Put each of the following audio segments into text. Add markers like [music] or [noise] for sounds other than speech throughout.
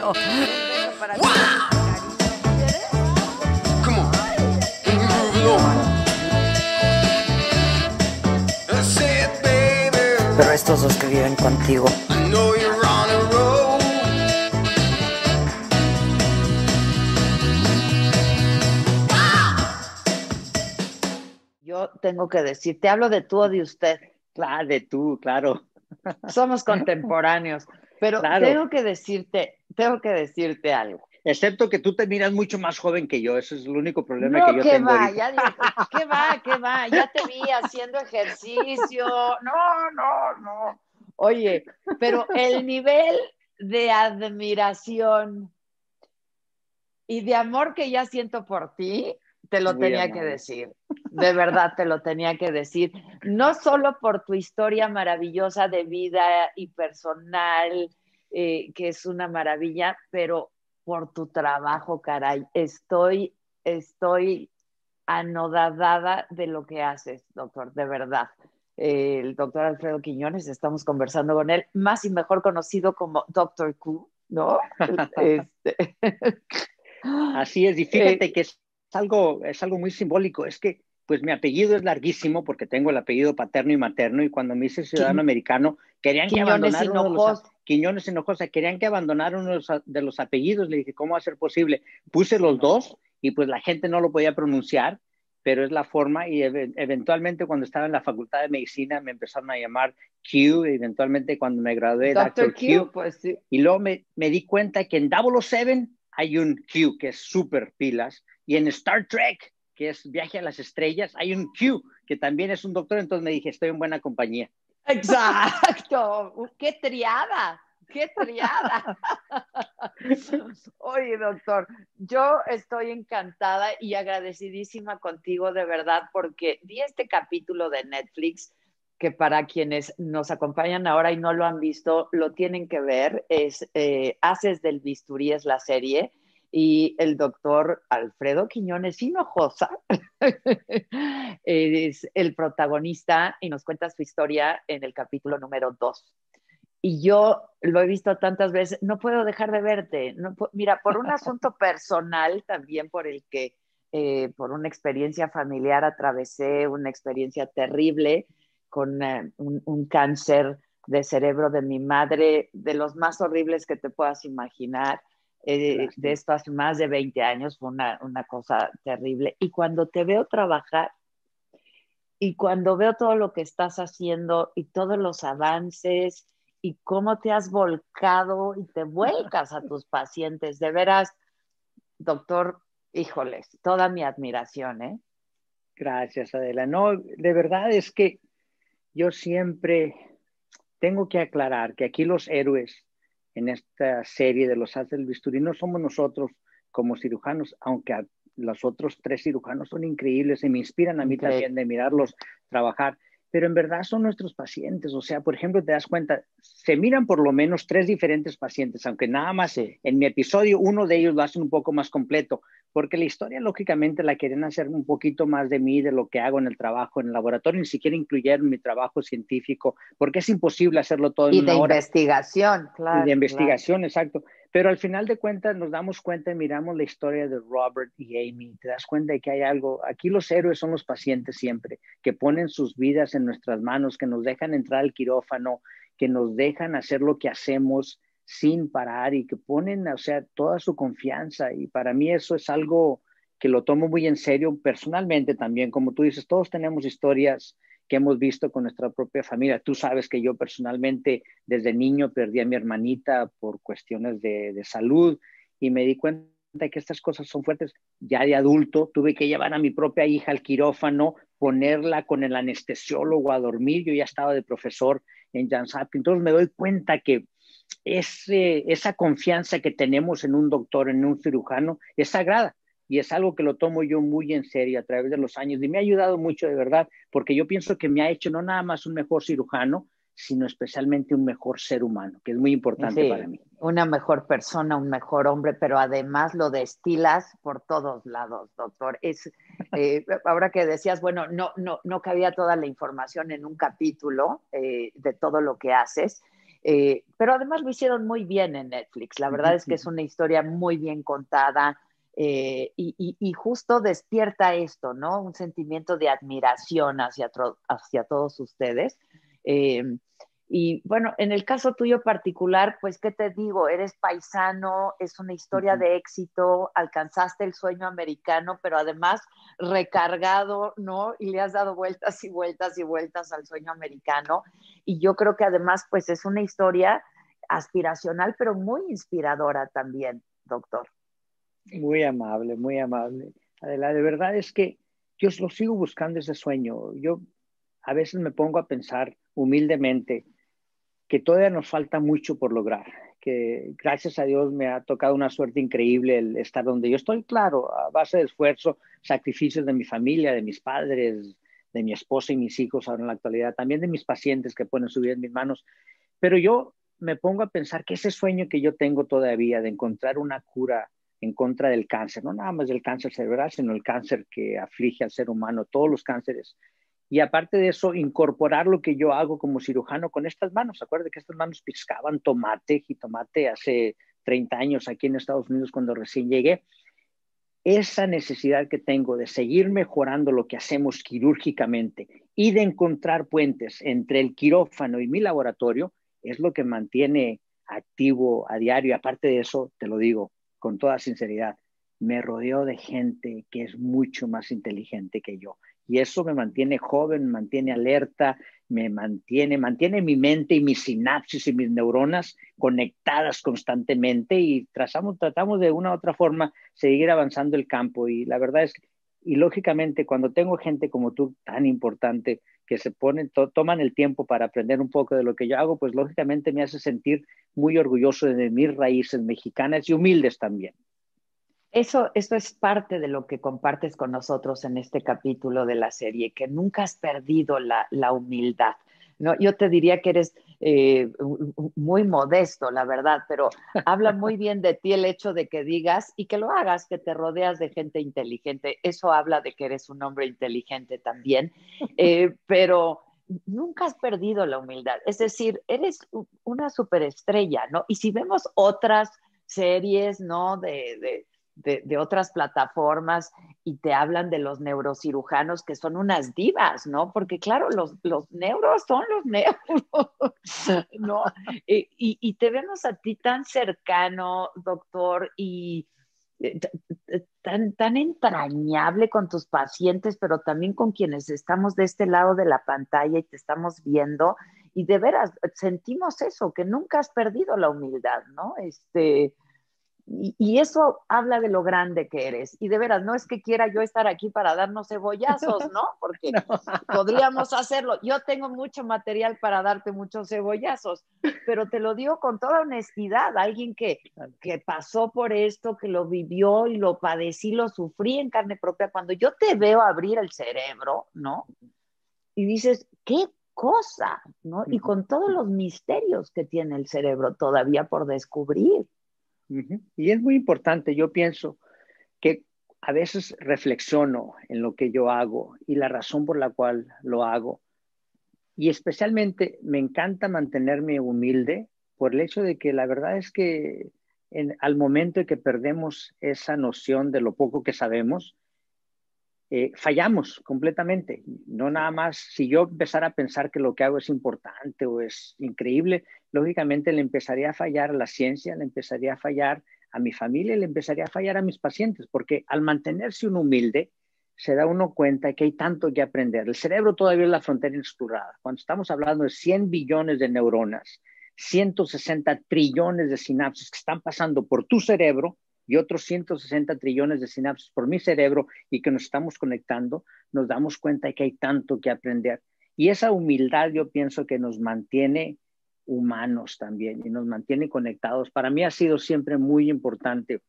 No. Para. Come on. Pero estos dos que viven contigo, I know you're on a roll. Yo tengo que decir, te hablo de tú o de usted. Claro, de tú, claro. Somos contemporáneos. Pero Claro. tengo que decirte, tengo que decirte algo. Excepto que tú te miras mucho más joven que yo, eso es el único problema No, que yo que tengo. va, ya digo, [laughs] ¿qué va, qué va? Ya te vi haciendo ejercicio. No, no, no. Oye, pero el nivel de admiración y de amor que ya siento por ti, te lo Muy tenía que decir. De verdad te lo tenía que decir. No solo por tu historia maravillosa de vida y personal, eh, que es una maravilla, pero por tu trabajo, caray. Estoy, estoy anodadada de lo que haces, doctor, de verdad. Eh, el doctor Alfredo Quiñones, estamos conversando con él, más y mejor conocido como Doctor Q, ¿no? [laughs] Este, [laughs] Así es, y fíjate Eh, que es algo, es algo muy simbólico, es que pues mi apellido es larguísimo porque tengo el apellido paterno y materno y cuando me hice ciudadano Qui- americano querían que abandonara uno de los. Quiñones Hinojosa, querían que abandonara uno de los, de los apellidos, le dije, ¿cómo va a ser posible? Puse los dos y pues la gente no lo podía pronunciar, pero es la forma y ev- eventualmente cuando estaba en la facultad de medicina me empezaron a llamar Q, y eventualmente cuando me gradué Doctor Dr. Q, Q, pues sí. y luego me, me di cuenta que en 007 hay un Q que es súper pilas. Y en Star Trek, que es Viaje a las Estrellas, hay un Q que también es un doctor. Entonces me dije, estoy en buena compañía. Exacto. ¡Qué triada! ¡Qué triada! [laughs] Oye, doctor, yo estoy encantada y agradecidísima contigo de verdad porque vi este capítulo de Netflix que para quienes nos acompañan ahora y no lo han visto, lo tienen que ver. Es eh, Haces del Bisturí es la serie y el doctor Alfredo Quiñones Hinojosa [laughs] es el protagonista y nos cuenta su historia en el capítulo número 2. Y yo lo he visto tantas veces, no puedo dejar de verte. Mira, por un asunto personal también por el que, eh, por una experiencia familiar atravesé, una experiencia terrible con eh, un, un cáncer de cerebro de mi madre, de los más horribles que te puedas imaginar. Eh, de esto hace más de 20 años, fue una, una cosa terrible. Y cuando te veo trabajar y cuando veo todo lo que estás haciendo y todos los avances y cómo te has volcado y te vuelcas a tus pacientes, de veras, doctor, híjoles, toda mi admiración, ¿eh? Gracias, Adela. No, de verdad es que yo siempre tengo que aclarar que aquí los héroes en esta serie de los Haces del Bisturí no somos nosotros como cirujanos, aunque a- los otros tres cirujanos son increíbles y me inspiran a mí Increíble. también de mirarlos trabajar, pero en verdad son nuestros pacientes. O sea, por ejemplo, te das cuenta, se miran por lo menos tres diferentes pacientes, aunque nada más Sí. en mi episodio uno de ellos lo hacen un poco más completo, porque la historia lógicamente la quieren hacer un poquito más de mí, de lo que hago en el trabajo, en el laboratorio, ni siquiera incluyeron mi trabajo científico, porque es imposible hacerlo todo en Y una de hora. investigación, claro. Y de investigación, exacto. Pero al final de cuentas nos damos cuenta y miramos la historia de Robert y Amy. Te das cuenta de que hay algo. Aquí los héroes son los pacientes siempre, que ponen sus vidas en nuestras manos, que nos dejan entrar al quirófano, que nos dejan hacer lo que hacemos sin parar y que ponen, o sea, toda su confianza. Y para mí eso es algo que lo tomo muy en serio personalmente también. Como tú dices, todos tenemos historias que hemos visto con nuestra propia familia. Tú sabes que yo personalmente desde niño perdí a mi hermanita por cuestiones de, de salud y me di cuenta que estas cosas son fuertes. Ya de adulto tuve que llevar a mi propia hija al quirófano, ponerla con el anestesiólogo a dormir. Yo ya estaba de profesor en Johns Hopkins. Entonces me doy cuenta que ese, esa confianza que tenemos en un doctor, en un cirujano, es sagrada. Y es algo que lo tomo yo muy en serio a través de los años y me ha ayudado mucho de verdad, porque yo pienso que me ha hecho no nada más un mejor cirujano, sino especialmente un mejor ser humano, que es muy importante Sí, para mí. Una mejor persona, un mejor hombre, pero además lo destilas por todos lados, doctor. Es [laughs] eh, ahora que decías, bueno, no, no, no cabía toda la información en un capítulo eh, de todo lo que haces, eh, pero además lo hicieron muy bien en Netflix. La verdad es que es una historia muy bien contada. eh, y, y- y justo despierta esto, ¿no? Un sentimiento de admiración hacia, hacia todos ustedes. Eh, y bueno, en el caso tuyo particular, pues, ¿qué te digo? Eres paisano, es una historia de éxito, alcanzaste el sueño americano, pero además recargado, ¿no? Y le has dado vueltas y vueltas y vueltas al sueño americano. Y yo creo que además, pues, es una historia aspiracional, pero muy inspiradora también, doctor. Muy amable, muy amable. De verdad es que yo lo sigo buscando ese sueño. Yo a veces me pongo a pensar humildemente que todavía nos falta mucho por lograr, que gracias a Dios me ha tocado una suerte increíble el estar donde yo estoy, claro, a base de esfuerzo, sacrificios de mi familia, de mis padres, de mi esposa y mis hijos ahora en la actualidad, también de mis pacientes que ponen su vida en mis manos. Pero yo me pongo a pensar que ese sueño que yo tengo todavía de encontrar una cura en contra del cáncer, no nada más del cáncer cerebral, sino el cáncer que aflige al ser humano, todos los cánceres. Y aparte de eso, incorporar lo que yo hago como cirujano con estas manos. Acuérdate que estas manos piscaban tomate, jitomate hace 30 años aquí en Estados Unidos cuando recién llegué. Esa necesidad que tengo de seguir mejorando lo que hacemos quirúrgicamente y de encontrar puentes entre el quirófano y mi laboratorio es lo que mantiene activo a diario. Aparte de eso, te lo digo con toda sinceridad, me rodeo de gente que es mucho más inteligente que yo. Y eso me mantiene joven, me mantiene alerta, me mantiene, mantiene mi mente y mis sinapsis y mis neuronas conectadas constantemente y trazamos, tratamos de una u otra forma seguir avanzando el campo. Y la verdad es que, y lógicamente, cuando tengo gente como tú tan importante que se ponen, to, toman el tiempo para aprender un poco de lo que yo hago, pues lógicamente me hace sentir muy orgulloso de mis raíces mexicanas y humildes también. Eso, eso es parte de lo que compartes con nosotros en este capítulo de la serie, que nunca has perdido la, la humildad. ¿no? Yo te diría que eres eh, muy modesto, la verdad, pero [laughs] habla muy bien de ti el hecho de que digas y que lo hagas, que te rodeas de gente inteligente. Eso habla de que eres un hombre inteligente también, eh, [laughs] pero nunca has perdido la humildad. Es decir, eres una superestrella, ¿no? Y si vemos otras series, ¿no? De, de, de, otras plataformas y te hablan de los neurocirujanos que son unas divas, ¿no? Porque claro, los, los neuros son los [laughs] neuros, ¿no? y, y, y, te vemos a ti tan cercano, doctor, y tan, tan entrañable con tus pacientes, pero también con quienes estamos de este lado de la pantalla y te estamos viendo. Y de veras, sentimos eso, que nunca has perdido la humildad, ¿no? Este, y, y, eso habla de lo grande que eres. Y de veras, no es que quiera yo estar aquí para darnos cebollazos, ¿no? [laughs] Porque no. podríamos hacerlo. Yo tengo mucho material para darte muchos cebollazos, pero te lo digo con toda honestidad. Alguien que, que pasó por esto, que lo vivió y lo padecí, lo sufrí en carne propia. Cuando yo te veo abrir el cerebro, ¿no? Y dices, ¿qué cosa? ¿no? Y con todos los misterios que tiene el cerebro todavía por descubrir. Y es muy importante, yo pienso que a veces reflexiono en lo que yo hago y la razón por la cual lo hago. Y especialmente me encanta mantenerme humilde por el hecho de que la verdad es que en, al momento de que perdemos esa noción de lo poco que sabemos, eh, fallamos completamente. No nada más, si yo empezara a pensar que lo que hago es importante o es increíble, lógicamente le empezaría a fallar a la ciencia, le empezaría a fallar a mi familia, le empezaría a fallar a mis pacientes, porque al mantenerse uno humilde, se da uno cuenta que hay tanto que aprender. El cerebro todavía es la frontera inexplorada. Cuando estamos hablando de 100 billones de neuronas, 160 trillones de sinapsis que están pasando por tu cerebro y otros 160 trillones de sinapsis por mi cerebro y que nos estamos conectando, nos damos cuenta de que hay tanto que aprender. Y esa humildad yo pienso que nos mantiene humanos también y nos mantiene conectados. Para mí ha sido siempre muy importante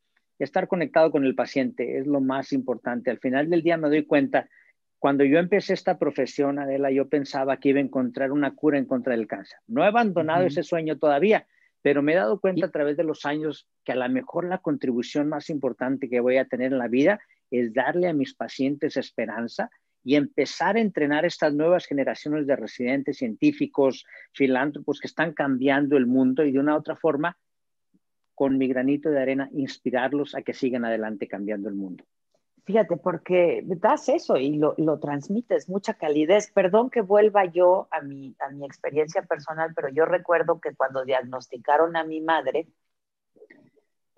estar conectado con el paciente es lo más importante. Al final del día me doy cuenta, cuando yo empecé esta profesión, Adela, yo pensaba que iba a encontrar una cura en contra del cáncer. No he abandonado ese sueño todavía, pero me he dado cuenta a través de los años que a lo mejor la contribución más importante que voy a tener en la vida es darle a mis pacientes esperanza y empezar a entrenar estas nuevas generaciones de residentes científicos, filántropos que están cambiando el mundo y de una u otra forma con mi granito de arena, inspirarlos a que sigan adelante cambiando el mundo. Fíjate, porque das eso y lo, lo, transmites, mucha calidez. Perdón que vuelva yo a mi, a mi experiencia personal, pero yo recuerdo que cuando diagnosticaron a mi madre,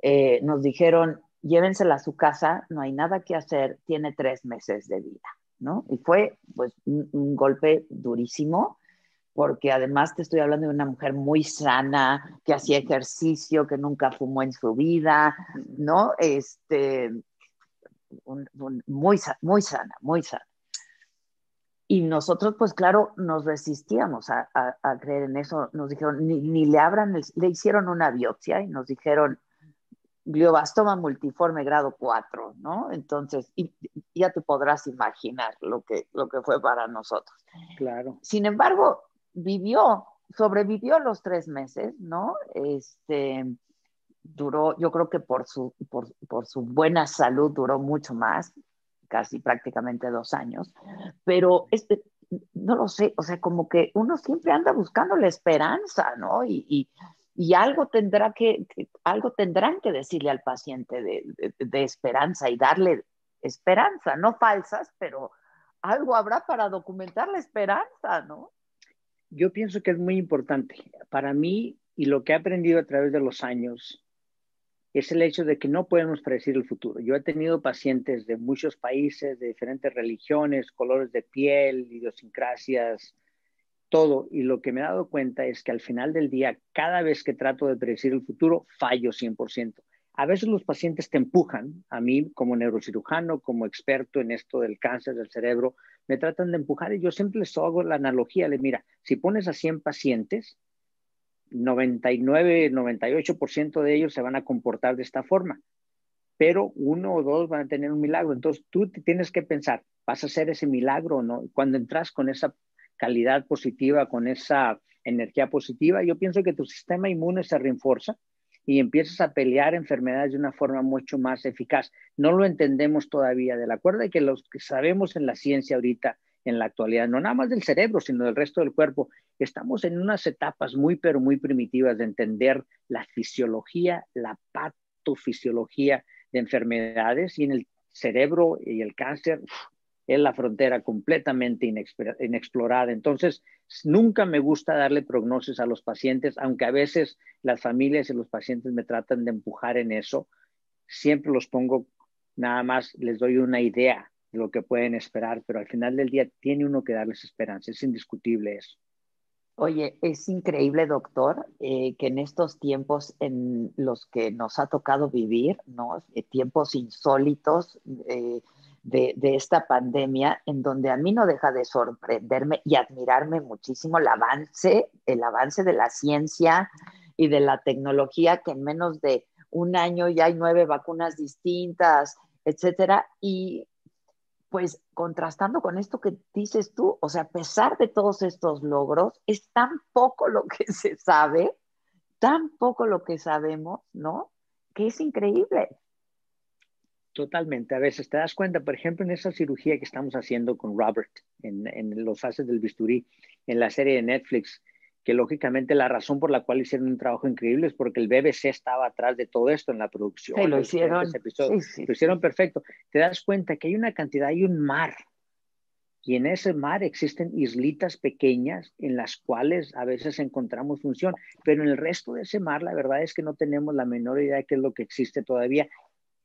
eh, nos dijeron, llévensela a su casa, no hay nada que hacer, tiene tres meses de vida, ¿no? Y fue pues un, un golpe durísimo porque además te estoy hablando de una mujer muy sana, que hacía ejercicio, que nunca fumó en su vida, ¿no? Este, un, un, muy, muy sana, muy sana. Y nosotros, pues claro, nos resistíamos a, a, a creer en eso. Nos dijeron, ni, ni le abran, el, le hicieron una biopsia y nos dijeron, glioblastoma multiforme grado 4, ¿no? Entonces, y, ya te podrás imaginar lo que, lo que fue para nosotros. Claro. Sin embargo, vivió, sobrevivió los tres meses, ¿no? Este, duró, yo creo que por su, por, por su buena salud duró mucho más, casi prácticamente dos años, pero este, no lo sé, o sea, como que uno siempre anda buscando la esperanza, ¿no? Y, y, y algo tendrá que, algo tendrán que decirle al paciente de, de, esperanza y darle esperanza, no falsas, pero algo habrá para documentar la esperanza, ¿no? yo pienso que es muy importante. Para mí, y lo que he aprendido a través de los años, es el hecho de que no podemos predecir el futuro. Yo he tenido pacientes de muchos países, de diferentes religiones, colores de piel, idiosincrasias, todo. Y lo que me he dado cuenta es que al final del día, cada vez que trato de predecir el futuro, fallo 100%. A veces los pacientes te empujan, a mí como neurocirujano, como experto en esto del cáncer del cerebro, me tratan de empujar y yo siempre les hago la analogía, le mira, si pones a 100 pacientes, 99, 98% de ellos se van a comportar de esta forma, pero uno o dos van a tener un milagro. Entonces tú tienes que pensar, ¿vas a hacer ese milagro o no? Cuando entras con esa calidad positiva, con esa energía positiva, yo pienso que tu sistema inmune se reenforza y empiezas a pelear enfermedades de una forma mucho más eficaz. No lo entendemos todavía, de la cuerda que los que sabemos en la ciencia ahorita, en la actualidad, no nada más del cerebro, sino del resto del cuerpo, estamos en unas etapas muy, pero muy primitivas de entender la fisiología, la patofisiología de enfermedades y en el cerebro y el cáncer es la frontera completamente inexplorada. Entonces, nunca me gusta darle prognosis a los pacientes, aunque a veces las familias y los pacientes me tratan de empujar en eso. Siempre los pongo, nada más les doy una idea de lo que pueden esperar, pero al final del día tiene uno que darles esperanza. Es indiscutible eso. Oye, es increíble, doctor, eh, que en estos tiempos en los que nos ha tocado vivir, ¿no? Eh, tiempos insólitos, eh, de, de, esta pandemia, en donde a mí no deja de sorprenderme y admirarme muchísimo el avance, el avance de la ciencia y de la tecnología, que en menos de un año ya hay nueve vacunas distintas, etcétera. Y pues contrastando con esto que dices tú, o sea, a pesar de todos estos logros, es tan poco lo que [laughs] se sabe, tan poco lo que sabemos, ¿no? Que es increíble. Totalmente. A veces te das cuenta, por ejemplo, en esa cirugía que estamos haciendo con Robert en, los haces del bisturí, en la serie de Netflix, que lógicamente la razón por la cual hicieron un trabajo increíble es porque el BBC estaba atrás de todo esto en la producción. Sí, lo hicieron. Sí, sí. Lo hicieron perfecto. Te das cuenta que hay una cantidad, hay un mar. Y en ese mar existen islitas pequeñas en las cuales a veces encontramos función, pero en el resto de ese mar la verdad es que no tenemos la menor idea de qué es lo que existe todavía.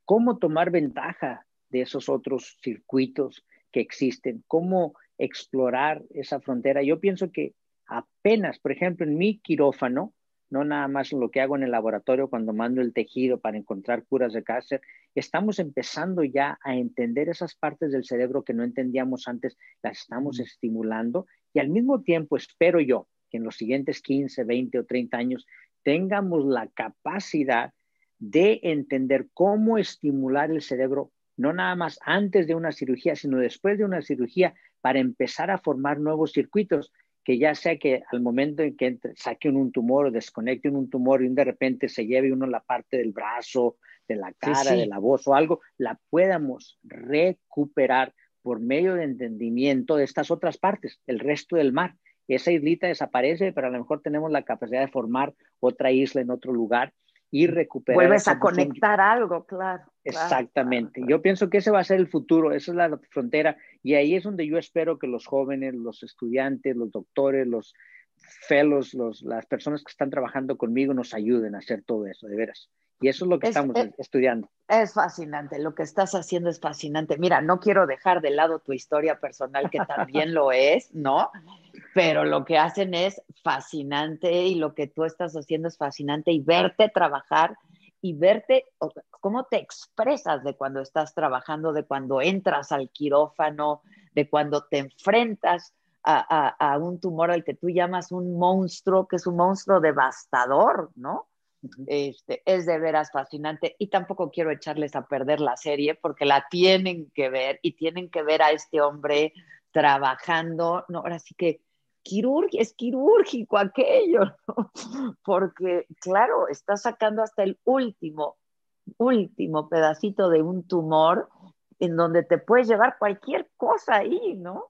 ¿Cómo tomar ventaja de esos otros circuitos que existen? ¿Cómo explorar esa frontera? Yo pienso que apenas, por ejemplo, en mi quirófano, no nada más lo que hago en el laboratorio cuando mando el tejido para encontrar curas de cáncer, estamos empezando ya a entender esas partes del cerebro que no entendíamos antes, las estamos estimulando y al mismo tiempo espero yo que en los siguientes 15, 20 o 30 años tengamos la capacidad de entender cómo estimular el cerebro, no nada más antes de una cirugía, sino después de una cirugía, para empezar a formar nuevos circuitos que ya sea que al momento en que entre, saquen un tumor o desconecten un tumor y de repente se lleve uno la parte del brazo, de la cara, sí. de la voz o algo, la podamos recuperar por medio de entendimiento de estas otras partes, el resto del mar. Esa islita desaparece, pero a lo mejor tenemos la capacidad de formar otra isla en otro lugar y recuperar. Vuelves a conectar algo, claro. Exactamente. Yo pienso que ese va a ser el futuro, esa es la frontera y ahí es donde yo espero que los jóvenes, los estudiantes, los doctores, los fellows, los, las personas que están trabajando conmigo nos ayuden a hacer todo eso, de veras. Y eso es lo que Es- estamos es- estudiando. Es fascinante, lo que estás haciendo es fascinante. Mira, no quiero dejar de lado tu historia personal, que también lo es, ¿no? Pero lo que hacen es fascinante y lo que tú estás haciendo es fascinante y verte trabajar y verte cómo te expresas de cuando estás trabajando, de cuando entras al quirófano, de cuando te enfrentas a, a- a un tumor al que tú llamas un monstruo, que es un monstruo devastador, ¿no? Este, es de veras fascinante y tampoco quiero echarles a perder la serie porque la tienen que ver y tienen que ver a este hombre trabajando, no, ahora sí que quirúrgico, es quirúrgico aquello, [laughs] porque claro, está sacando hasta el último, último pedacito de un tumor en donde te puedes llevar cualquier cosa ahí, ¿no?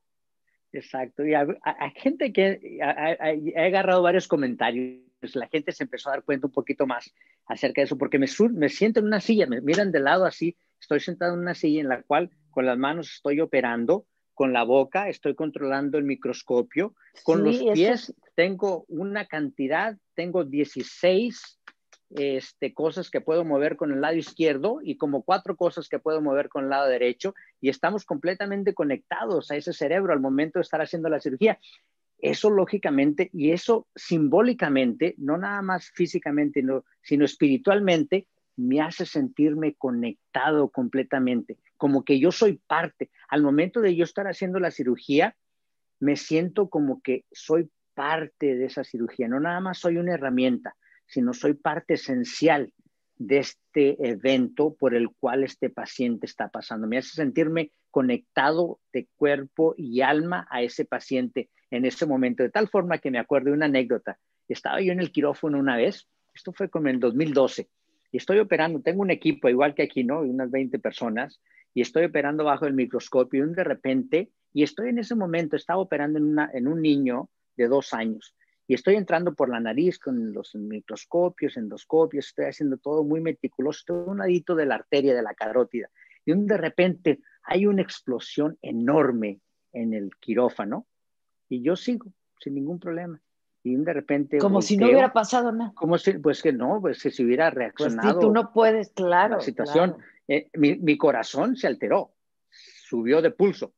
Exacto. Y a gente que he agarrado varios comentarios, la gente se empezó a dar cuenta un poquito más acerca de eso, porque me siento en una silla, me miran de lado así, estoy sentado en una silla en la cual con las manos estoy operando, con la boca estoy controlando el microscopio, con Sí, los pies tengo una cantidad, tengo 16 este, cosas que puedo mover con el lado izquierdo y como cuatro cosas que puedo mover con el lado derecho y estamos completamente conectados a ese cerebro al momento de estar haciendo la cirugía. Eso lógicamente y eso simbólicamente, no nada más físicamente, no, sino espiritualmente, me hace sentirme conectado completamente, como que yo soy parte. Al momento de yo estar haciendo la cirugía, me siento como que soy parte de esa cirugía, no nada más soy una herramienta, sino soy parte esencial de este evento por el cual este paciente está pasando. Me hace sentirme conectado de cuerpo y alma a ese paciente en ese momento, de tal forma que me acuerdo de una anécdota. Estaba yo en el quirófano una vez, esto fue como en el 2012, y estoy operando, tengo un equipo igual que aquí, ¿no? Unas 20 personas, y estoy operando bajo el microscopio, y de repente, y estoy en ese momento, estaba operando en, una, en un niño de dos años, y estoy entrando por la nariz con los microscopios, endoscopios, estoy haciendo todo muy meticuloso, estoy un ladito de la arteria de la carótida, y de repente hay una explosión enorme en el quirófano, y yo sigo sin ningún problema. Y de repente. Como si no hubiera pasado nada. como si, pues que no, pues que si hubiera Pues reaccionado sí, tú no puedes, claro. la situación. claro. Eh, mi, mi corazón se alteró, subió de pulso,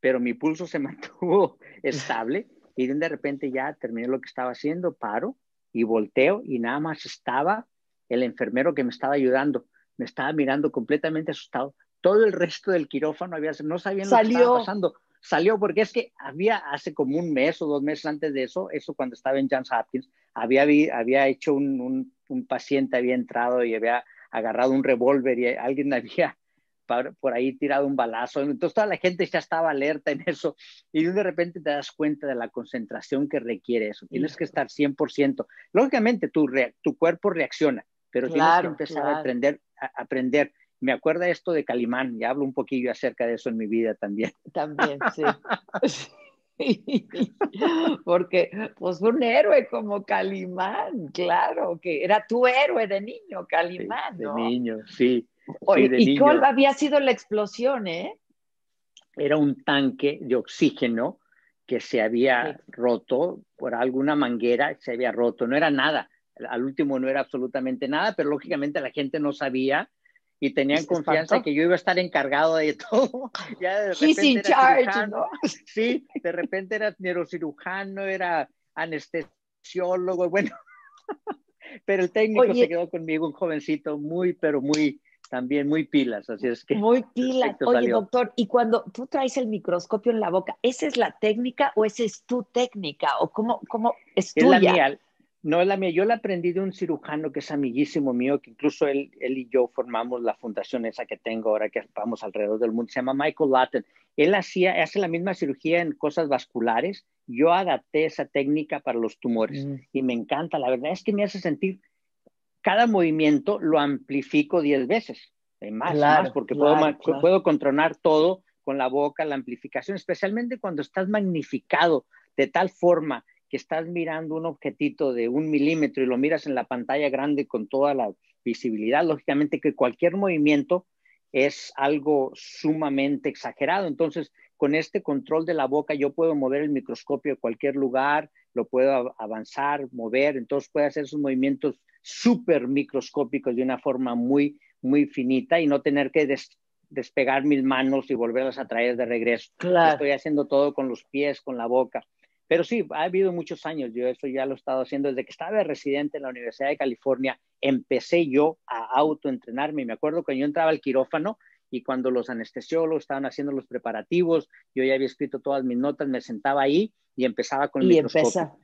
pero mi pulso se [laughs] mantuvo estable y de repente ya terminé lo que estaba haciendo, paro y volteo y nada más estaba el enfermero que me estaba ayudando, me estaba mirando completamente asustado. Todo el resto del quirófano había, no sabían lo que estaba pasando. Salió porque es que había hace como un mes o dos meses antes de eso, eso cuando estaba en Johns Hopkins, había, había hecho un, un, un paciente, había entrado y había agarrado un revólver y alguien [laughs] había por ahí tirado un balazo. Entonces toda la gente ya estaba alerta en eso y de repente te das cuenta de la concentración que requiere eso. Tienes que estar 100%. Lógicamente tu, tu cuerpo reacciona, pero tienes que Claro, empezar claro. a aprender, a aprender. Me acuerda esto de Calimán, ya hablo un poquillo acerca de eso en mi vida también. [laughs] También, sí. [laughs] Porque, pues, un héroe como Calimán, claro, que era tu héroe de niño, Calimán, de ¿no? niño, sí. Oye, sí, de ¿Y niño. cuál había sido la explosión, eh? Era un tanque de oxígeno que se había Sí. roto por alguna manguera, se había roto, no era nada. Al último no era absolutamente nada, pero lógicamente la gente no sabía y tenían confianza que yo iba a estar encargado de todo. [laughs] Ya de He's in charge, cirujano. ¿no? [laughs] Sí, de repente era neurocirujano, era anestesiólogo, bueno. [laughs] Pero el técnico Oye. se quedó conmigo, un jovencito muy, pero muy, también muy pilas, así es que Muy pilas. Oye, salió. doctor, y cuando tú traes el microscopio en la boca, ¿esa es la técnica o esa es tu técnica? ¿O cómo, cómo es es la tuya? mía. No es la mía, yo la aprendí de un cirujano que es amiguísimo mío, que incluso él, él y yo formamos la fundación esa que tengo ahora que vamos alrededor del mundo, se llama Michael Latten. Él hacía, hace la misma cirugía en cosas vasculares, yo adapté esa técnica para los tumores Mm. y me encanta, la verdad es que me hace sentir, cada movimiento lo amplifico 10 veces, eh, más, Claro, más, porque claro, puedo, claro. puedo controlar todo con la boca, la amplificación, especialmente cuando estás magnificado de tal forma que estás mirando un objetito de un milímetro y lo miras en la pantalla grande con toda la visibilidad, lógicamente que cualquier movimiento es algo sumamente exagerado. Entonces, con este control de la boca, yo puedo mover el microscopio a cualquier lugar, lo puedo av- avanzar, mover, entonces puedo hacer esos movimientos súper microscópicos de una forma muy, muy finita y no tener que des- despegar mis manos y volverlas a traer de regreso. Claro. Estoy haciendo todo con los pies, con la boca. Pero sí, ha habido muchos años. Yo eso ya lo he estado haciendo desde que estaba de residente en la Universidad de California. Empecé yo a autoentrenarme. Me acuerdo que yo entraba al quirófano y cuando los anestesiólogos estaban haciendo los preparativos, yo ya había escrito todas mis notas, me sentaba ahí y empezaba con el Y microscopio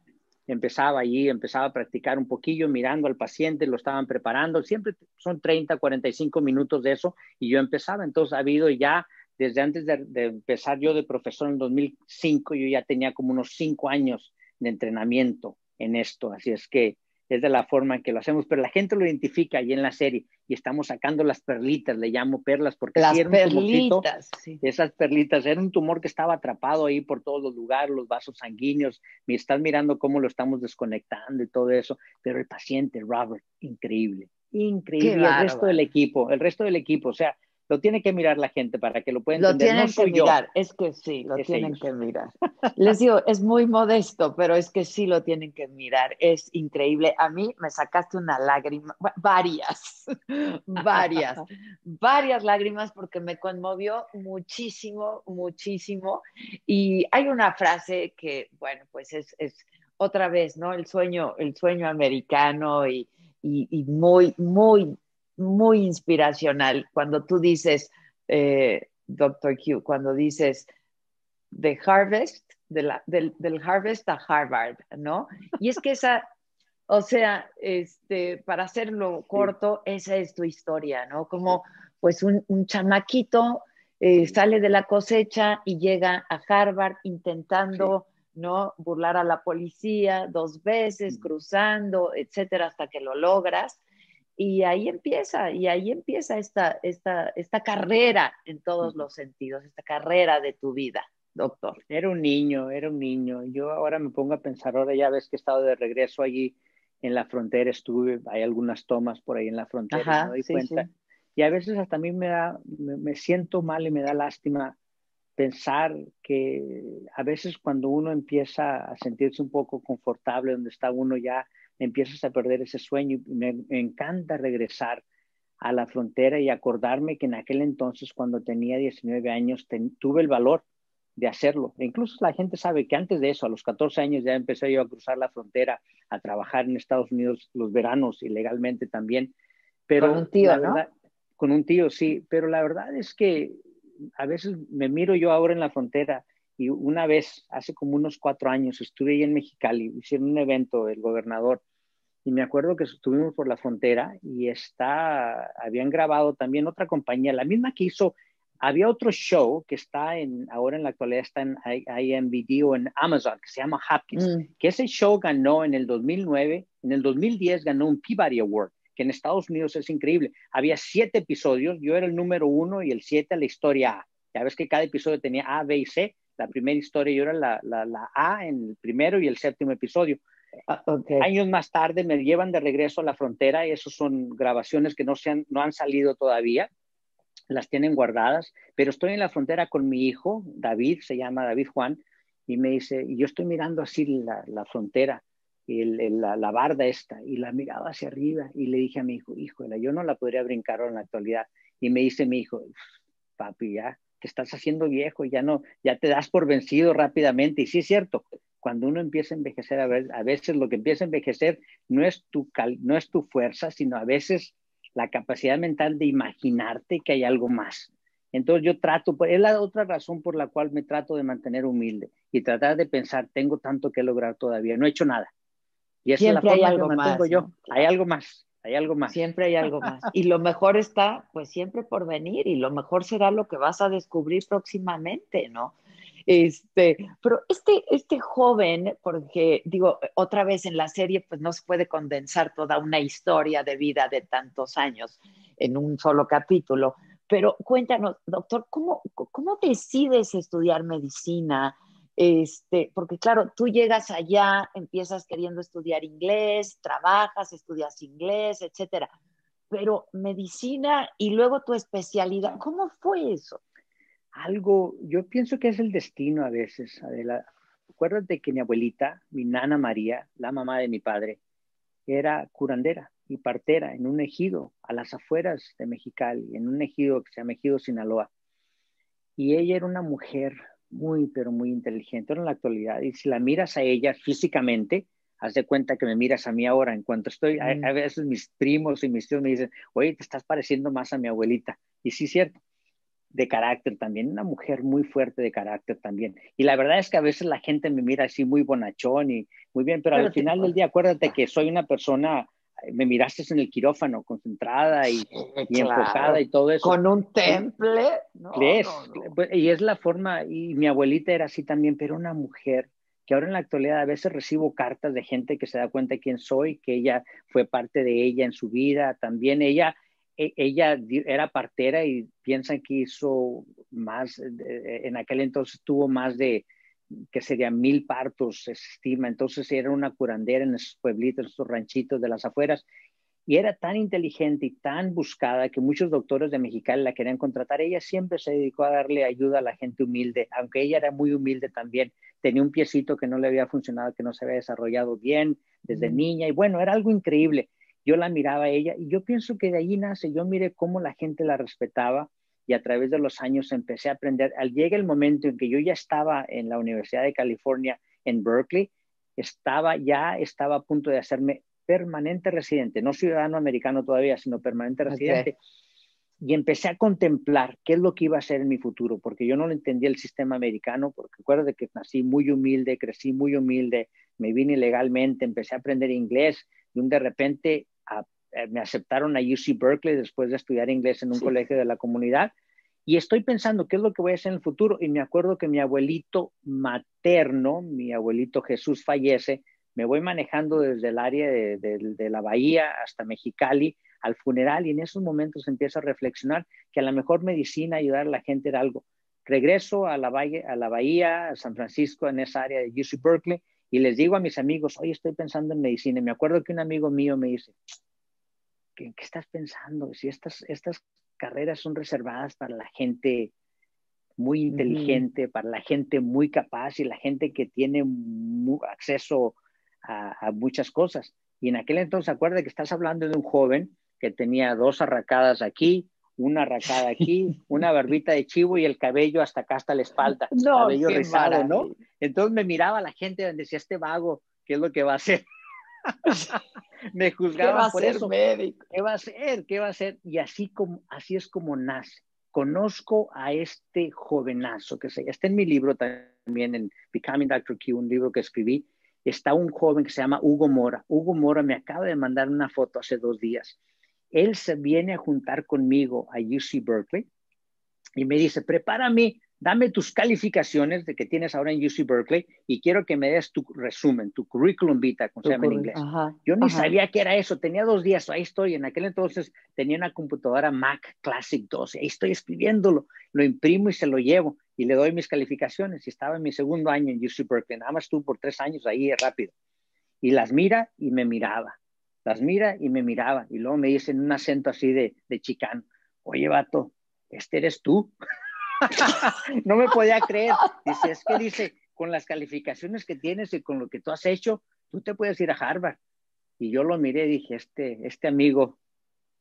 empezaba allí, empezaba a practicar un poquillo mirando al paciente, lo estaban preparando, siempre son 30, 45 minutos de eso y yo empezaba, entonces ha habido ya, desde antes de, de empezar yo de profesor en 2005, yo ya tenía como unos cinco años de entrenamiento en esto, así es que es de la forma en que lo hacemos, pero la gente lo identifica ahí en la serie y estamos sacando las perlitas, le llamo perlas, porque Las tumorcito, perlitas. sí. esas perlitas. Era un tumor que estaba atrapado ahí por todos los lugares, los vasos sanguíneos. Me estás mirando cómo lo estamos desconectando y todo eso. Pero el paciente, Robert, increíble, increíble. El resto del equipo, el resto del equipo, o sea, lo tiene que mirar la gente para que lo pueda Lo entender. tienen no que yo. mirar, es que sí, lo Es tienen ellos. que mirar. Les digo, es muy modesto, pero es que sí lo tienen que mirar, es increíble. A mí me sacaste una lágrima, varias, [laughs] varias, varias lágrimas porque me conmovió muchísimo, muchísimo. Y hay una frase que, bueno, pues es, es otra vez, ¿no? El sueño, el sueño americano y, y, y muy, muy, muy inspiracional cuando tú dices, eh, Doctor Q, cuando dices de Harvest, de la, del, del Harvest a Harvard, ¿no? Y es que esa, o sea, este, para hacerlo corto, esa es tu historia, ¿no? Como pues un, un chamaquito eh, sale de la cosecha y llega a Harvard intentando, ¿no? Burlar a la policía dos veces, cruzando, etcétera, hasta que lo logras. Y ahí empieza, y ahí empieza esta, esta, esta carrera en todos los sentidos, esta carrera de tu vida, doctor. Era un niño, era un niño. Yo ahora me pongo a pensar, ahora ya ves que he estado de regreso allí en la frontera, estuve, hay algunas tomas por ahí en la frontera, Ajá, me doy sí, cuenta. sí. Y a veces hasta a mí me da, me, me siento mal y me da lástima pensar que a veces cuando uno empieza a sentirse un poco confortable donde está uno ya, empiezas a perder ese sueño. Y me, me encanta regresar a la frontera y acordarme que en aquel entonces, cuando tenía 19 años, ten- tuve el valor de hacerlo. E incluso la gente sabe que antes de eso, a los 14 años, ya empecé yo a cruzar la frontera, a trabajar en Estados Unidos los veranos ilegalmente también. Pero Con un tío, ¿no? con un tío, sí. Pero la verdad es que a veces me miro yo ahora en la frontera y una vez, hace como unos cuatro años, estuve ahí en Mexicali, hicieron un evento, el gobernador, y me acuerdo que estuvimos por la frontera y está, habían grabado también otra compañía, la misma que hizo, había otro show que está en, ahora en la actualidad está en I- IMBD o en Amazon, que se llama Hopkins, Mm, que ese show ganó en el 2009, en el 2010 ganó un Peabody Award, que en Estados Unidos es increíble. Había siete episodios, yo era el número uno y el siete la historia A. Ya ves que cada episodio tenía A, B y C. la primera historia, yo era la, la, la A en el primero y el séptimo episodio. Ah. Años más tarde me llevan de regreso a la frontera y esos son grabaciones que no, se han, no han salido todavía, las tienen guardadas, pero estoy en la frontera con mi hijo, David, se llama David Juan, y me dice, y yo estoy mirando así la, la frontera, el- el- la, la barda esta, y la miraba hacia arriba, y le dije a mi hijo, híjole, yo no la podría brincar ahora en la actualidad. Y me dice mi hijo, papi, ya te estás haciendo viejo, ya no, ya te das por vencido rápidamente. Y sí es cierto, cuando uno empieza a envejecer, a, veces lo que empieza a envejecer no es, tu cal- no es tu fuerza, sino a veces la capacidad mental de imaginarte que hay algo más. Entonces yo trato, pues, es la otra razón por la cual me trato de mantener humilde y tratar de pensar, tengo tanto que lograr todavía, no he hecho nada. Y esa Siempre es la forma algo que mantengo más, yo. ¿no? Hay algo más, hay algo más. Siempre hay algo más. Y lo mejor está, pues, siempre por venir, y lo mejor será lo que vas a descubrir próximamente, ¿no? Este, pero este, este joven, porque digo, otra vez en la serie, pues no se puede condensar toda una historia de vida de tantos años en un solo capítulo. Pero cuéntanos, doctor, ¿cómo, cómo decides estudiar medicina? Este, porque claro, tú llegas allá, empiezas queriendo estudiar inglés, trabajas, estudias inglés, etcétera. Pero medicina y luego tu especialidad, ¿cómo fue eso? Algo, yo pienso que es el destino a veces, Adela. Acuérdate que mi abuelita, mi nana María, la mamá de mi padre, era curandera y partera en un ejido a las afueras de Mexicali, en un ejido que se llama Ejido Sinaloa. Y ella era una mujer muy, pero muy inteligente en la actualidad. Y si la miras a ella físicamente, haz de cuenta que me miras a mí ahora. En cuanto estoy, a, Mm. a veces mis primos y mis tíos me dicen, oye, te estás pareciendo más a mi abuelita. Y sí, cierto. De carácter también, una mujer muy fuerte de carácter también. Y la verdad es que a veces la gente me mira así muy bonachón y muy bien, pero, Pero al final del día acuérdate que soy una persona, me miraste en el quirófano, concentrada y, y Claro. enfocada y todo eso. Con un temple. No, Es, no, no. pues, Y es la forma, y mi abuelita era así también, pero una mujer que ahora en la actualidad a veces recibo cartas de gente que se da cuenta de quién soy, que ella fue parte de ella en su vida, también ella, e- ella era partera y piensan que hizo más, en aquel entonces tuvo más de, que serían mil partos, se estima, entonces era una curandera en esos pueblitos, en esos ranchitos de las afueras, y era tan inteligente y tan buscada que muchos doctores de Mexicali la querían contratar. Ella siempre se dedicó a darle ayuda a la gente humilde, aunque ella era muy humilde también. Tenía un piecito que no le había funcionado, que no se había desarrollado bien desde Mm. niña, y bueno, era algo increíble. Yo la miraba a ella y yo pienso que de ahí nace, yo miré cómo la gente la respetaba y a través de los años empecé a aprender. Al llega el momento en que yo ya estaba en la Universidad de California en Berkeley, estaba ya estaba a punto de hacerme permanente residente, no ciudadano americano todavía, sino permanente residente. Y empecé a contemplar qué es lo que iba a ser en mi futuro, porque yo no lo entendía el sistema americano, porque recuerdo que nací muy humilde, crecí muy humilde, me vine ilegalmente, empecé a aprender inglés y un de repente eh, me aceptaron a UC Berkeley después de estudiar inglés en un Sí. colegio de la comunidad. Y estoy pensando qué es lo que voy a hacer en el futuro. Y me acuerdo que mi abuelito materno, mi abuelito Jesús fallece, me voy manejando desde el área de, de- de la bahía hasta Mexicali al funeral y en esos momentos empiezo a reflexionar que a lo mejor medicina, ayudar a la gente era algo. Regreso a la, bahía, a la bahía, a San Francisco, en esa área de UC Berkeley, y les digo a mis amigos, oye, estoy pensando en medicina. Y me acuerdo que un amigo mío me dice, ¿qué, qué estás pensando? Si estas, estas carreras son reservadas para la gente muy inteligente, para la gente muy capaz y la gente que tiene acceso a, a muchas cosas. Y en aquel entonces, acuerda que estás hablando de un joven que tenía dos arracadas aquí, una arracada aquí, una barbita de chivo y el cabello hasta acá, hasta la espalda, No, cabello rizado, ¿no? Entonces me miraba la gente y decía, este vago, ¿qué es lo que va a hacer? [laughs] me ¿Qué va juzgaban por ser eso. médico? ¿Qué va a hacer? ¿Qué va a hacer? Y así, como, así es como nace. Conozco a este jovenazo que se, está en mi libro también, en Becoming Dr. Q, un libro que escribí. Está un joven que se llama Hugo Mora. Hugo Mora me acaba de mandar una foto hace dos días. Él se viene a juntar conmigo a UC Berkeley y me dice, prepárame dame tus calificaciones de que tienes ahora en UC Berkeley y quiero que me des tu resumen, tu curriculum vitae, como se llama en inglés. Ajá, Yo ni ajá. sabía qué era eso, tenía dos días, ahí estoy, en aquel entonces tenía una computadora Mac Classic 12, ahí estoy escribiéndolo, lo imprimo y se lo llevo y le doy mis calificaciones y estaba en mi segundo año en UC Berkeley, nada más estuve por tres años ahí rápido. Y las mira y me miraba, las mira y me miraba y luego me dice en un acento así de, de chicano, oye vato, este eres tú. [laughs] no me podía creer. Dice, es que dice, con las calificaciones que tienes y con lo que tú has hecho, tú te puedes ir a Harvard. Y yo lo miré y dije, este, este amigo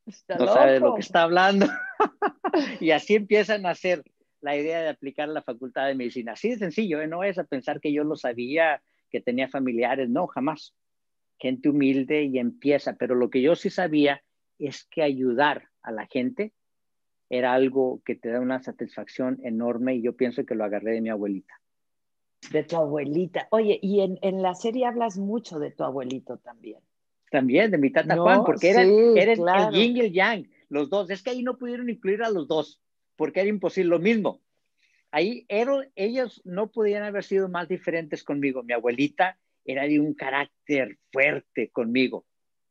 Está no sabe de lo loco. que está hablando. [laughs] y así empiezan a hacer la idea de aplicar la facultad de medicina. Así de sencillo, ¿eh? no vayas a pensar que yo lo sabía, que tenía familiares, no, jamás. Gente humilde y empieza, pero lo que yo sí sabía es que ayudar a la gente era algo que te da una satisfacción enorme y yo pienso que lo agarré de mi abuelita. De tu abuelita. Oye, y en, en la serie hablas mucho de tu abuelito también. También de mi tata No, Juan, porque era, sí, era claro. el yin y el yang, los dos. Es que ahí no pudieron incluir a los dos, porque era imposible, lo mismo. Ahí era- ellos no podían haber sido más diferentes conmigo. Mi abuelita era de un carácter fuerte conmigo.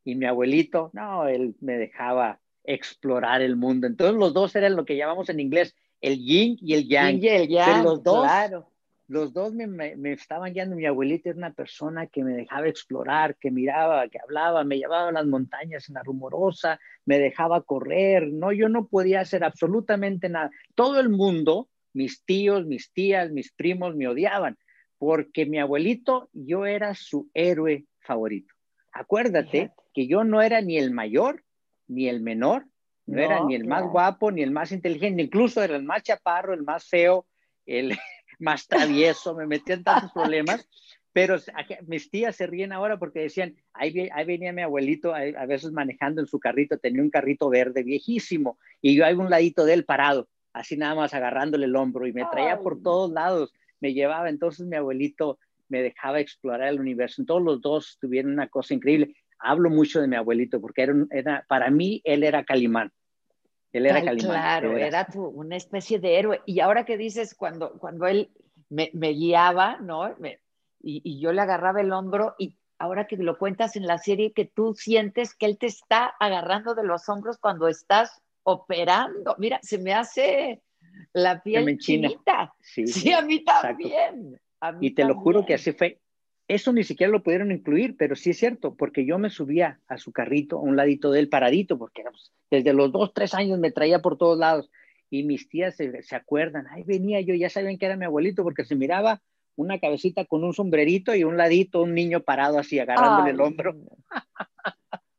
Y mi abuelito, no, él me dejaba explorar el mundo. Entonces los dos eran lo que llamamos en inglés el yin y el yang. Yin y el yang, los dos, claro. los dos me, me- me estaban guiando. Mi abuelita era una persona que me dejaba explorar, que miraba, que hablaba, me llevaba a las montañas en la rumorosa, me dejaba correr. No, yo no podía hacer absolutamente nada. Todo el mundo, mis tíos, mis tías, mis primos, me odiaban porque mi abuelito, yo era su héroe favorito. Acuérdate Fíjate. que yo no era ni el mayor ni el menor, no, No, era ni el más guapo ni el más inteligente, incluso era el más chaparro, el más feo, el [laughs] más travieso, me metía en tantos problemas. Pero mis tías se ríen ahora porque decían, ahí, ahí venía mi abuelito a, a veces manejando en su carrito, tenía un carrito verde viejísimo y yo a un ladito de él parado, así nada más agarrándole el hombro y me traía Ay. por todos lados, me llevaba, entonces mi abuelito me dejaba explorar el universo. Todos los dos tuvieron una cosa increíble. Hablo mucho de mi abuelito porque era, para mí él era Calimán. Él era Ay, Calimán. Claro, era tu- una especie de héroe. Y ahora que dices, cuando, cuando él me, me guiaba, ¿no? Me- y, y yo le agarraba el hombro, y ahora que lo cuentas en la serie, que tú sientes que él te está agarrando de los hombros cuando estás operando. Mira, se me hace la piel chinita. Sí, Sí, sí, a mí también. a mí Y te lo juro que así fue. Eso ni siquiera lo pudieron incluir, pero sí es cierto, porque yo me subía a su carrito, a un ladito de él paradito, porque pues, desde los dos, tres años me traía por todos lados. Y mis tías se, se acuerdan, ahí venía yo, ya sabían que era mi abuelito, porque se miraba una cabecita con un sombrerito y un ladito, un niño parado así, agarrándole el hombro.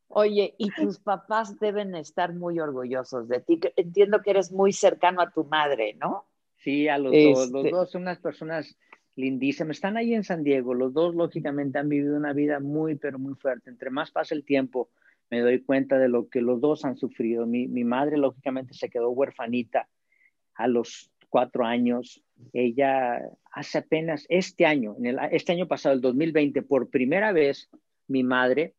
Oye, y tus papás deben estar muy orgullosos de ti. que Entiendo que eres muy cercano a tu madre, ¿no? Sí, a los dos. Los Este- dos son unas personas lindísimas. Están ahí en San Diego. Los dos, lógicamente, han vivido una vida muy, pero muy fuerte. Entre más pasa el tiempo, me doy cuenta de lo que los dos han sufrido. Mi, mi madre, lógicamente, se quedó huerfanita a los cuatro años. Ella hace apenas este año, este año pasado, el 2020, por primera vez, mi madre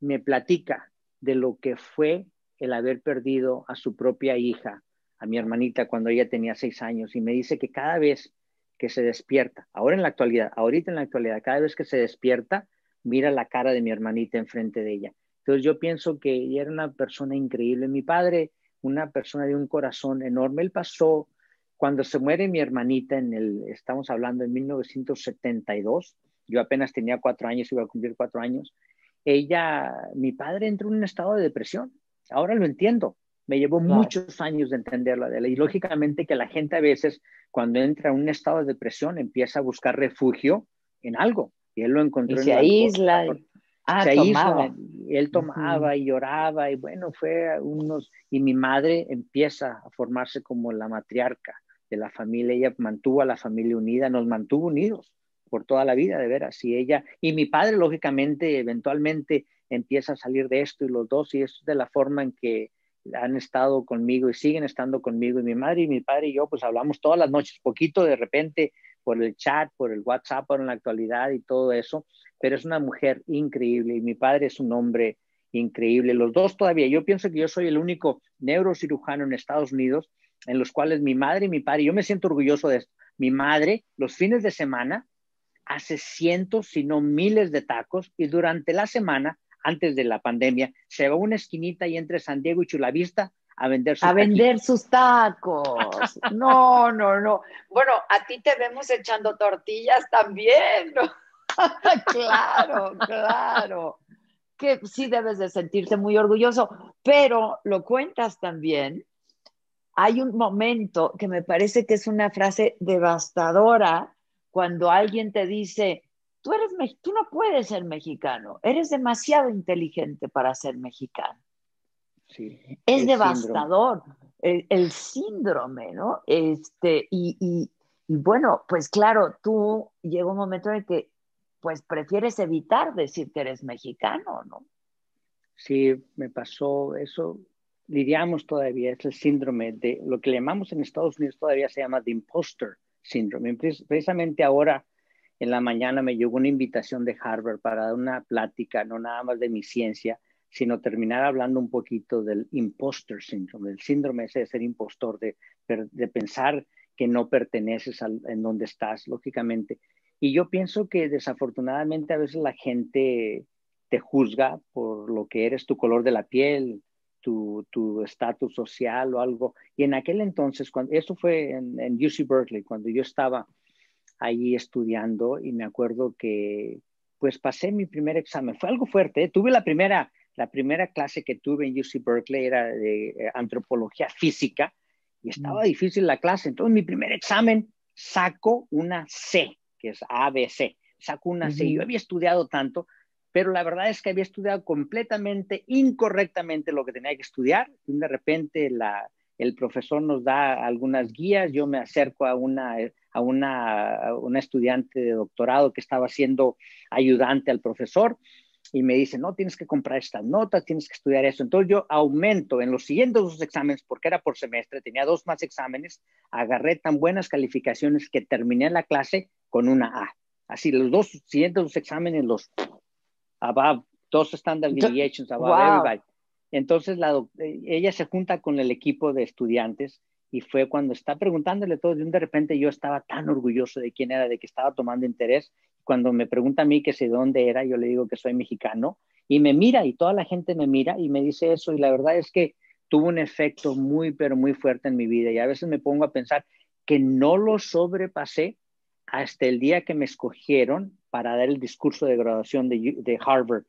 me platica de lo que fue el haber perdido a su propia hija, a mi hermanita, cuando ella tenía seis años, y me dice que cada vez que se despierta, ahora en la actualidad, ahorita en la actualidad, cada vez que se despierta, mira la cara de mi hermanita enfrente de ella. Entonces yo pienso que ella era una persona increíble. Mi padre, una persona de un corazón enorme, él pasó, cuando se muere mi hermanita, en el, estamos hablando en 1972, yo apenas tenía cuatro años, iba a cumplir cuatro años, ella, mi padre entró en un estado de depresión. Ahora lo entiendo. Me llevó Claro. muchos años de entenderlo, Adela. Y lógicamente que la gente a veces, cuando entra en un estado de depresión, empieza a buscar refugio en algo. Y él lo encontró Y en se alcohol. aísla. Ah, se tomaba. aísla, él tomaba y lloraba y bueno, fue unos, y mi madre empieza a formarse como la matriarca de la familia, ella mantuvo a la familia unida, nos mantuvo unidos por toda la vida, de veras, y ella, y mi padre lógicamente eventualmente empieza a salir de esto y los dos, y es de la forma en que han estado conmigo y siguen estando conmigo, y mi madre y mi padre y yo pues hablamos todas las noches, poquito de repente por el chat, por el WhatsApp, por la actualidad y todo eso, pero es una mujer increíble y mi padre es un hombre increíble. Los dos todavía, yo pienso que yo soy el único neurocirujano en Estados Unidos en los cuales mi madre y mi padre, yo me siento orgulloso de esto, mi madre los fines de semana hace cientos, si no miles de tacos y durante la semana, antes de la pandemia, se va a una esquinita y entre San Diego y Chulavista a vender sus a vender sus tacos. No, no, no. Bueno, a ti te vemos echando tortillas también, ¿no? [laughs] claro, claro. Que sí debes de sentirte muy orgulloso, pero lo cuentas también. Hay un momento que me parece que es una frase devastadora cuando alguien te dice, tú no puedes ser mexicano, eres demasiado inteligente para ser mexicano. Sí, Es devastador el, el síndrome, ¿no? Este, y, y- y bueno, pues claro, tú llega un momento en el que pues prefieres evitar decir que eres mexicano, ¿no? Sí, me pasó eso. Lidiamos todavía, es el síndrome de lo que le llamamos en Estados Unidos todavía se llama the imposter syndrome. Precis- Precisamente ahora en la mañana me llegó una invitación de Harvard para dar una plática, no nada más de mi ciencia, sino terminar hablando un poquito del imposter syndrome, del síndrome ese de ser impostor, de, de pensar que no perteneces en donde estás, lógicamente. Y yo pienso que desafortunadamente a veces la gente te juzga por lo que eres, tu color de la piel, tu tu estatus social o algo. Y en aquel entonces, cuando, eso fue en, en UC Berkeley, cuando yo estaba allí estudiando y me acuerdo que pues pasé mi primer examen. Fue algo fuerte. ¿eh? Tuve la primera, la primera clase que tuve en UC Berkeley era de eh, antropología física y estaba difícil la clase. Entonces mi primer examen saco una C, que es ABC. Saco una C. Yo había estudiado tanto, pero la verdad es que había estudiado completamente incorrectamente lo que tenía que estudiar. Y de repente la, el profesor nos da algunas guías, yo me acerco a una, a una, a una estudiante de doctorado que estaba siendo ayudante al profesor y me dice, no, tienes que comprar estas notas, tienes que estudiar eso. Entonces yo aumento en los siguientes dos exámenes, porque era por semestre, tenía dos más exámenes, agarré tan buenas calificaciones que terminé la clase con una A. Así, los dos siguientes dos exámenes, los above, dos standard deviations above Wow. everybody. Entonces la, eh, ella se junta con el equipo de estudiantes y fue cuando está preguntándole todo, de repente yo estaba tan orgulloso de quién era, de que estaba tomando interés. Cuando me pregunta a mí que sé de dónde era, yo le digo que soy mexicano y me mira y toda la gente me mira y me dice eso y la verdad es que tuvo un efecto muy, pero muy fuerte en mi vida y a veces me pongo a pensar que no lo sobrepasé hasta el día que me escogieron para dar el discurso de graduación de, de Harvard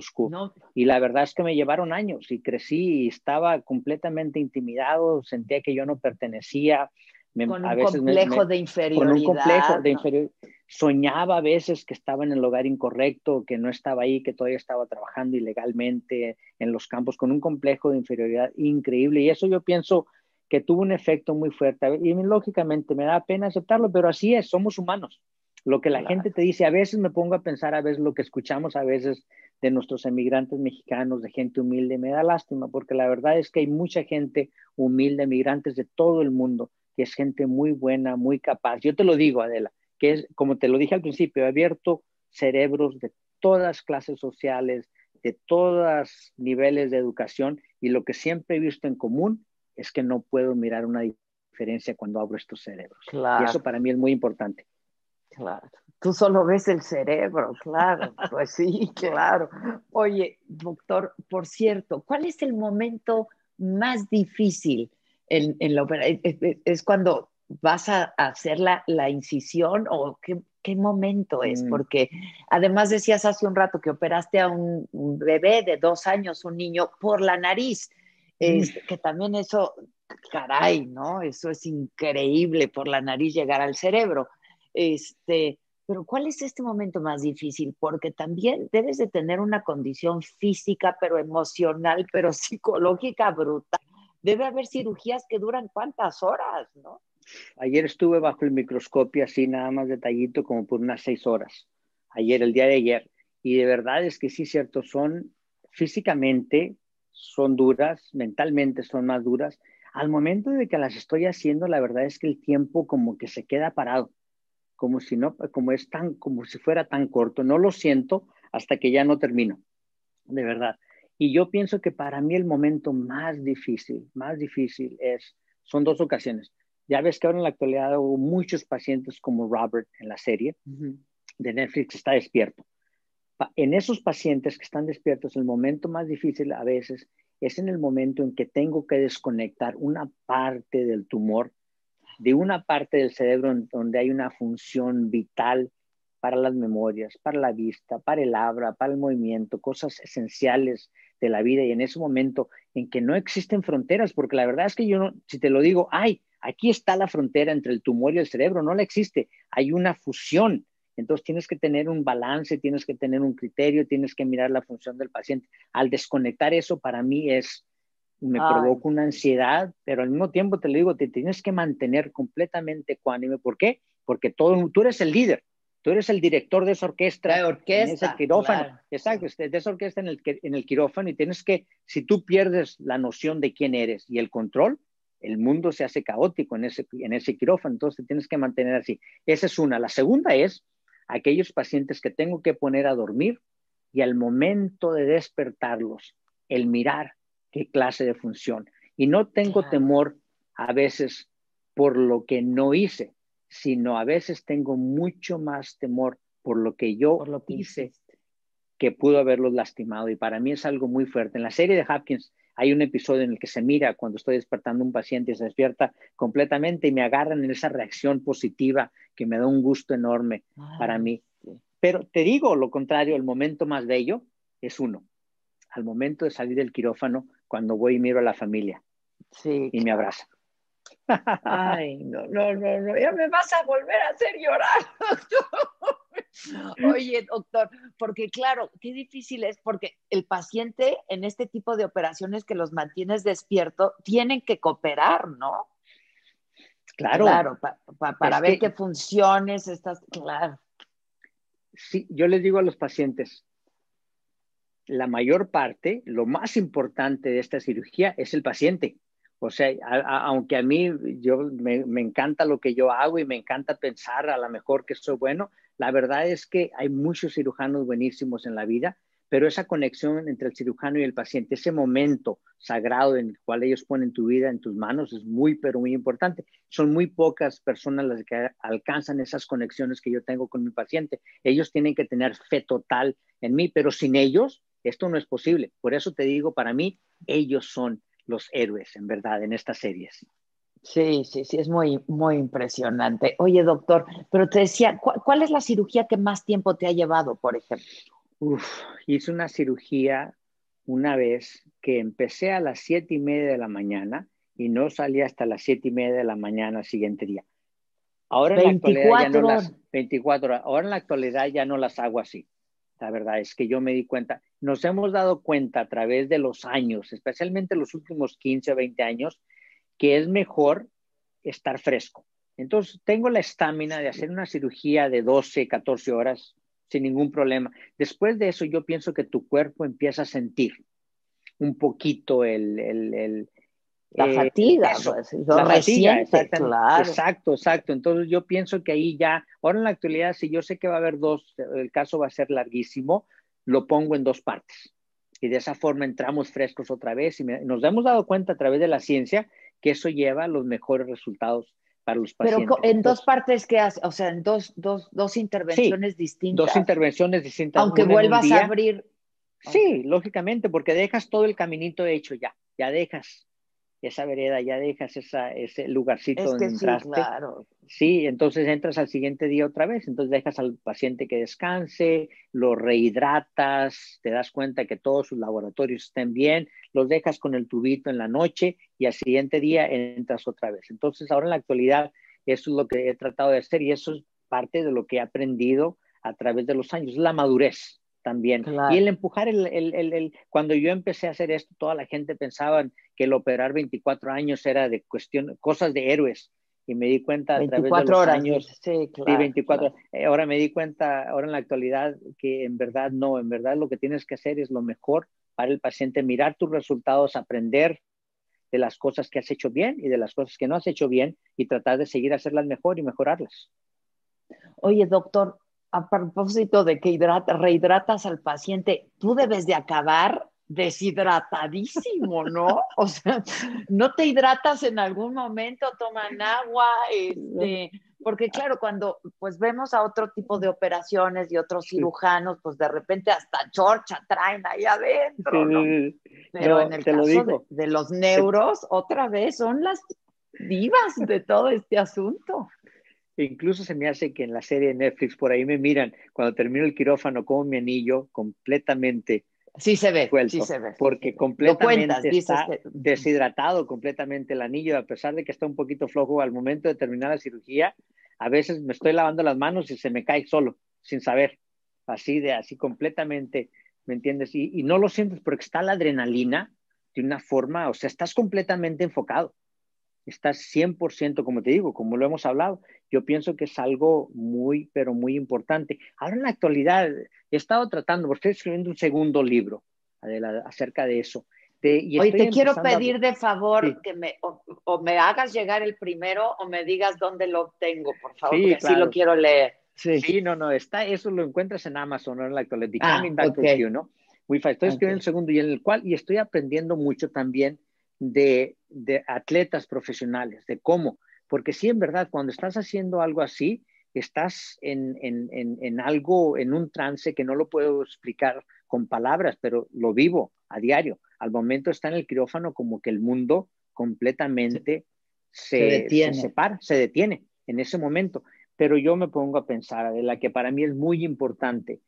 School. No, Y la verdad es que me llevaron años y crecí y estaba completamente intimidado, sentía que yo no pertenecía. Me- con a un veces me- complejo me- de inferioridad. con un complejo de ¿no? inferior. Soñaba a veces que estaba en el lugar incorrecto, que no estaba ahí, que todavía estaba trabajando ilegalmente en los campos, con un complejo de inferioridad increíble. Y eso yo pienso que tuvo un efecto muy fuerte. Y lógicamente me da pena aceptarlo, pero así es, somos humanos. Lo que la Claro. gente te dice, a veces me pongo a pensar, a veces lo que escuchamos a veces de nuestros emigrantes mexicanos, de gente humilde, me da lástima, porque la verdad es que hay mucha gente humilde, migrantes de todo el mundo, que es gente muy buena, muy capaz. Yo te lo digo, Adela, que es, como te lo dije al principio, he abierto cerebros de todas clases sociales, de todos niveles de educación, y lo que siempre he visto en común es que no puedo mirar una diferencia cuando abro estos cerebros. Claro. Y eso para mí es muy importante. Claro. Tú solo ves el cerebro, claro. Pues sí, [laughs] claro. Oye, doctor, por cierto, ¿cuál es el momento más difícil en, en la opera? ¿Es, es- es cuando vas a hacer la, la incisión o qué, qué momento es? Mm. Porque además decías hace un rato que operaste a un, un bebé de dos años, un niño, por la nariz. Este, que también eso, caray, ¿no? Eso es increíble por la nariz llegar al cerebro. Este, pero ¿cuál es este momento más difícil? Porque también debes de tener una condición física, pero emocional, pero [laughs] psicológica brutal. Debe haber cirugías que duran cuántas horas, ¿no? Ayer estuve bajo el microscopio así nada más detallito como por unas seis horas. Ayer, el día de ayer. Y de verdad es que sí, cierto, son físicamente, son duras, mentalmente son más duras. Al momento de que las estoy haciendo, la verdad es que el tiempo como que se queda parado, como si no, como es tan, como si fuera tan corto. No lo siento hasta que ya no termino, de verdad. Y yo pienso que para mí el momento más difícil, más difícil es son dos ocasiones. Ya ves que ahora en la actualidad hubo muchos pacientes como Robert en la serie de Netflix está despierto. Pa- En esos pacientes que están despiertos, el momento más difícil a veces es en el momento en que tengo que desconectar una parte del tumor de una parte del cerebro donde hay una función vital para las memorias, para la vista, para el habla, para el movimiento, cosas esenciales de la vida y en ese momento en que no existen fronteras, porque la verdad es que yo no, si te lo digo, ay, aquí está la frontera entre el tumor y el cerebro, no la existe, hay una fusión. Entonces tienes que tener un balance, tienes que tener un criterio, tienes que mirar la función del paciente. Al desconectar eso para mí es, me Ay. provoca una ansiedad, pero al mismo tiempo te lo digo, te tienes que mantener completamente ecuánime. ¿Por qué? Porque todo, tú eres el líder, tú eres el director de esa orquesta, La orquesta, en ese quirófano. claro. Exacto, de esa orquesta en el, en el quirófano y tienes que, si tú pierdes la noción de quién eres y el control, el mundo se hace caótico en ese, en ese quirófano, entonces te tienes que mantener así. Esa es una. La segunda es aquellos pacientes que tengo que poner a dormir y al momento de despertarlos, el mirar qué clase de función. Y no tengo Claro. temor a veces por lo que no hice, sino a veces tengo mucho más temor por lo que yo Por lo que hice hiciste. que pudo haberlos lastimado. Y para mí es algo muy fuerte. En la serie de Hopkins hay un episodio en el que se mira cuando estoy despertando un paciente y se despierta completamente y me agarran en esa reacción positiva que me da un gusto enorme para mí. sí. Pero te digo lo contrario, el momento más bello es uno. Al momento de salir del quirófano, cuando voy y miro a la familia Sí, y me abraza. [laughs] Ay, no, no, no, no, ya me vas a volver a hacer llorar, doctor. [laughs] Oye, doctor, porque claro, qué difícil es, porque el paciente en este tipo de operaciones que los mantienes despierto, tienen que cooperar, ¿no? Claro, Claro, pa- pa- para Es ver que- qué funciones estás, claro. sí, yo les digo a los pacientes, la mayor parte, lo más importante de esta cirugía es el paciente. O sea, aunque a mí yo me, me encanta lo que yo hago y me encanta pensar a lo mejor que soy bueno, la verdad es que hay muchos cirujanos buenísimos en la vida, pero esa conexión entre el cirujano y el paciente, ese momento sagrado en el cual ellos ponen tu vida en tus manos es muy, pero muy importante. Son muy pocas personas las que alcanzan esas conexiones que yo tengo con mi paciente. Ellos tienen que tener fe total en mí, pero sin ellos esto no es posible. Por eso te digo, para mí, ellos son los héroes, en verdad, en estas series. Sí, sí, sí, es muy, muy impresionante. Oye, doctor, pero te decía, ¿cu- ¿cuál es la cirugía que más tiempo te ha llevado, por ejemplo? Uf, hice una cirugía una vez que empecé a las siete y media de la mañana y no salí hasta las siete y media de la mañana siguiente día. Ahora en la actualidad ya no 24 las horas. 24 horas. Ahora en la actualidad ya no las hago así. La verdad es que yo me di cuenta, nos hemos dado cuenta a través de los años, especialmente los últimos 15 o 20 años, que es mejor estar fresco. Entonces, tengo la estamina de hacer una cirugía de 12, 14 horas sin ningún problema. Después de eso, yo pienso que tu cuerpo empieza a sentir un poquito el... el, el La eh, fatiga, eso, pues, lo la fatiga, reciente, exactamente. claro. Exacto, exacto. Entonces yo pienso que ahí ya, ahora en la actualidad, si yo sé que va a haber dos, el caso va a ser larguísimo, lo pongo en dos partes. Y de esa forma entramos frescos otra vez y me- nos hemos dado cuenta a través de la ciencia que eso lleva a los mejores resultados para los Pero pacientes. co- en dos partes, ¿qué haces? O sea, en dos, dos, dos intervenciones distintas. dos intervenciones distintas. Aunque vuelvas día. a abrir. Sí, lógicamente, porque dejas todo el caminito hecho ya, ya dejas esa vereda, ya dejas esa, ese lugarcito Es donde sí, entraste. claro. Sí, entonces entras al siguiente día otra vez, entonces dejas al paciente que descanse, lo rehidratas, te das cuenta que todos sus laboratorios estén bien, los dejas con el tubito en la noche y al siguiente día entras otra vez. Entonces ahora en la actualidad eso es lo que he tratado de hacer y eso es parte de lo que he aprendido a través de los años, la madurez también. Claro. Y el empujar, el, el, el, el, cuando yo empecé a hacer esto, toda la gente pensaba que el operar 24 años era de cuestión, cosas de héroes. Y me di cuenta a través de 24 los horas. años, Sí, claro. Sí, 24. claro. Eh, Ahora me di cuenta, ahora en la actualidad, que en verdad no, en verdad lo que tienes que hacer es lo mejor para el paciente, mirar tus resultados, aprender de las cosas que has hecho bien y de las cosas que no has hecho bien y tratar de seguir hacerlas mejor y mejorarlas. Oye, doctor, a propósito de que hidrata, rehidratas al paciente, ¿tú debes de acabar deshidratadísimo, ¿no? [laughs] O sea, no te hidratas en algún momento, toman agua, este, porque claro, cuando pues vemos a otro tipo de operaciones y otros cirujanos, pues de repente hasta chorcha traen ahí adentro, ¿no? Pero en el caso de, de los neuros, otra vez son las divas de todo este asunto. Incluso se me hace que en la serie de Netflix por ahí me miran cuando termino el quirófano como mi anillo completamente Sí se ve, suelto, sí se ve. porque completamente cuentas, está que- deshidratado completamente el anillo, a pesar de que está un poquito flojo al momento de terminar la cirugía, a veces me estoy lavando las manos y se me cae solo, sin saber, así de así completamente, ¿me entiendes? Y, y no lo sientes porque está la adrenalina de una forma, o sea, estás completamente enfocado, estás 100%, como te digo, como lo hemos hablado, yo pienso que es algo muy, pero muy importante. Ahora en la actualidad, he estado tratando, porque estoy escribiendo un segundo libro Adela, acerca de eso. Y estoy te quiero empezando a- pedir de favor Sí. que me o, o me hagas llegar el primero o me digas dónde lo obtengo, por favor, Sí, porque así claro. lo quiero leer. Sí. Sí, no, no, está, eso lo encuentras en Amazon ¿no? en la actualidad. Ah, Coming Back ok. with You, ¿no? Wi-Fi. Estoy Ok. escribiendo el segundo y en el cual, y estoy aprendiendo mucho también de, de atletas profesionales, de cómo, porque sí, en verdad, cuando estás haciendo algo así, estás en, en, en, en algo, en un trance que no lo puedo explicar con palabras, pero lo vivo a diario. Al momento está en el quirófano como que el mundo completamente se, Se detiene. se separa, se detiene en ese momento. Pero yo me pongo a pensar, Adela, que para mí es muy importante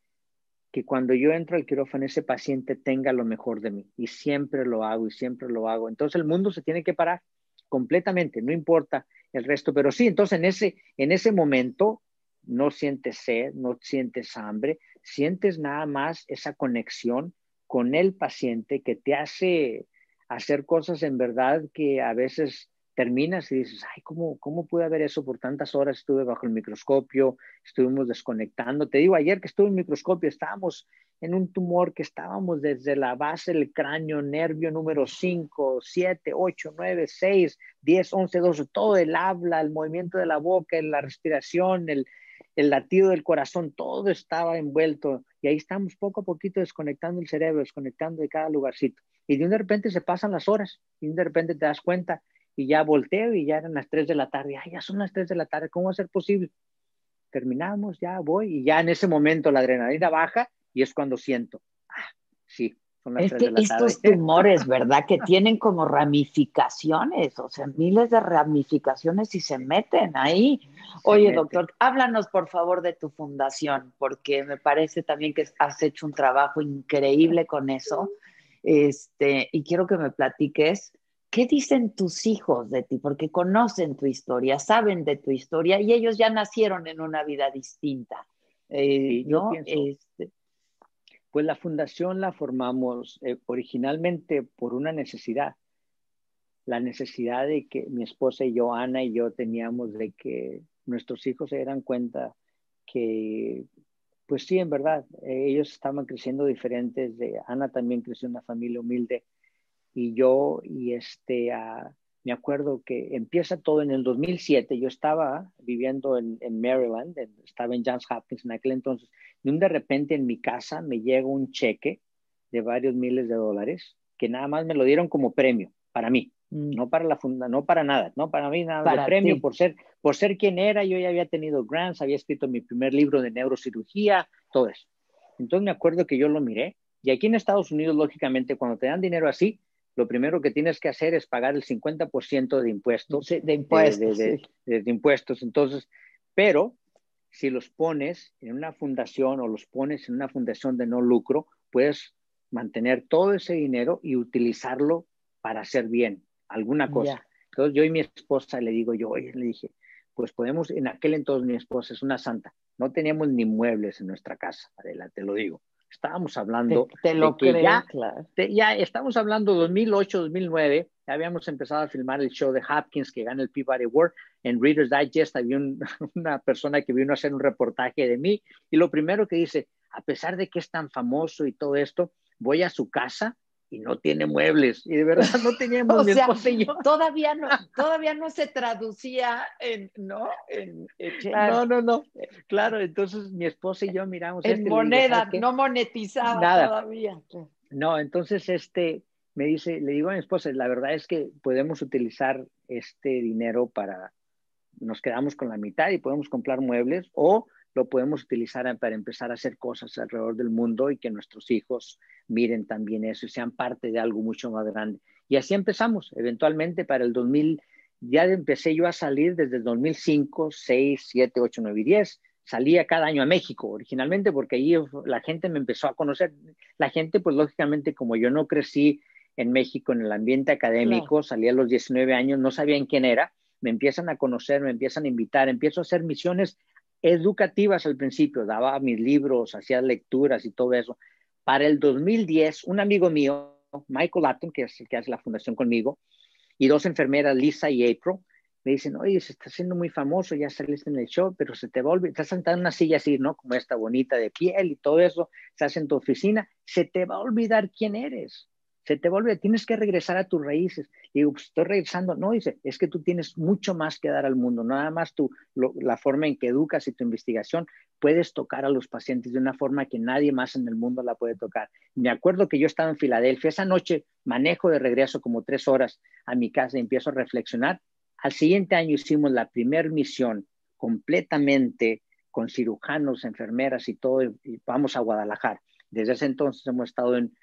que cuando yo entro al quirófano ese paciente tenga lo mejor de mí. Y siempre lo hago y siempre lo hago. Entonces el mundo se tiene que parar completamente, no importa el resto. Pero sí, entonces en ese, en ese momento no sientes sed, no sientes hambre, sientes nada más esa conexión con el paciente que te hace hacer cosas en verdad que a veces terminas y dices, ay, ¿cómo, ¿cómo pude haber eso por tantas horas? Estuve bajo el microscopio, estuvimos desconectando. Te digo, ayer que estuve en el microscopio, estábamos en un tumor que estábamos desde la base del cráneo, nervio número 5, 7, 8, 9, 6, 10, 11, 12, todo el habla, el movimiento de la boca, la respiración, el, el latido del corazón, todo estaba envuelto. Y ahí estamos poco a poquito desconectando el cerebro, desconectando de cada lugarcito. Y de repente se pasan las horas y de repente te das cuenta y ya volteo y ya eran las 3 de la tarde. Ay, ya son las 3 de la tarde, ¿cómo va a ser posible? Terminamos, ya voy y ya en ese momento la adrenalina baja y es cuando siento, ah, sí, son las Es 3 que de la tarde. estos [laughs] tumores, ¿verdad? Que tienen como ramificaciones, o sea, miles de ramificaciones y se meten ahí. Oye, meten. doctor, háblanos por favor de tu fundación, porque me parece también que has hecho un trabajo increíble con eso. Este, y quiero que me platiques qué dicen tus hijos de ti, porque conocen tu historia, saben de tu historia y ellos ya nacieron en una vida distinta. Eh, Sí, yo ¿no? pienso- Este, Pues la fundación la formamos eh, originalmente por una necesidad, la necesidad de que mi esposa y yo, Ana y yo, teníamos de que nuestros hijos se dieran cuenta que, pues sí, en verdad, eh, ellos estaban creciendo diferentes. De, Ana también creció en una familia humilde y yo, y este, ah, me acuerdo que empieza todo en el 2007. Yo estaba viviendo en, en Maryland, en- estaba en Johns Hopkins en aquel entonces. Y un de repente en mi casa me llega un cheque de varios miles de dólares que nada más me lo dieron como premio para mí, mm, no para la funda, no para nada, no para mí nada Para de premio ti. por ser por ser quien era, yo ya había tenido grants, había escrito mi primer libro de neurocirugía, todo eso. Entonces me acuerdo que yo lo miré y aquí en Estados Unidos lógicamente cuando te dan dinero así, lo primero que tienes que hacer es pagar el 50% de impuestos sí, de impuestos. de, de- sí. de- de impuestos. Entonces, pero si los pones en una fundación o los pones en una fundación de no lucro, puedes mantener todo ese dinero y utilizarlo para hacer bien alguna cosa. Entonces yo y mi esposa le digo yo, oye, le dije, pues podemos, en aquel entonces mi esposa es una santa, no teníamos ni muebles en nuestra casa, adelante, lo digo. Estábamos hablando Te, te lo de que creo, ya claro. te- ya estamos hablando 2008, 2009, ya habíamos empezado a filmar el show de Hopkins que gana el Peabody Award. En Reader's Digest había un- [laughs] una persona que vino a hacer un reportaje de mí y lo primero que dice, a pesar de que es tan famoso y todo esto, voy a su casa y no tiene muebles. Y de verdad no [laughs] teníamos O mi sea, esposa y yo. [laughs] Todavía no, todavía no se traducía en, ¿no? En, en- No, no, no. Claro, entonces mi esposa y yo miramos en digo, moneda, "¿Sabes qué? no monetizada Nada. todavía. No, entonces este me dice, le digo a mi esposa, la verdad es que podemos utilizar este dinero para, nos quedamos con la mitad y podemos comprar muebles o lo podemos utilizar para empezar a hacer cosas alrededor del mundo y que nuestros hijos miren también eso y sean parte de algo mucho más grande. Y así empezamos. Eventualmente para el 2000, ya empecé yo a salir desde el 2005, 6, 7, 8, 9 y 10. Salía cada año a México originalmente porque ahí la gente me empezó a conocer. La gente, pues lógicamente, como yo no crecí en México en el ambiente académico, salí a los 19 años, no sabían quién era, me empiezan a conocer, me empiezan a invitar, empiezo a hacer misiones educativas al principio, daba mis libros, hacía lecturas y todo eso. Para el 2010, un amigo mío, Michael Latton, que es el que hace la fundación conmigo, y dos enfermeras, Lisa y April, me dicen, oye, se está haciendo muy famoso, ya saliste en el show, pero se te va a olvidar, estás sentado en una silla así, ¿no? Como esta bonita de piel y todo eso, estás en tu oficina, se te va a olvidar quién eres se te vuelve, tienes que regresar a tus raíces. Y digo, pues estoy regresando. No, dice, es que tú tienes mucho más que dar al mundo, nada más tú, la forma en que educas y tu investigación, puedes tocar a los pacientes de una forma que nadie más en el mundo la puede tocar. Me acuerdo que yo estaba en Filadelfia, esa noche manejo de regreso como tres horas a mi casa y empiezo a reflexionar. Al siguiente año hicimos la primera misión completamente con cirujanos, enfermeras y todo, y vamos a Guadalajara. Desde ese entonces hemos estado en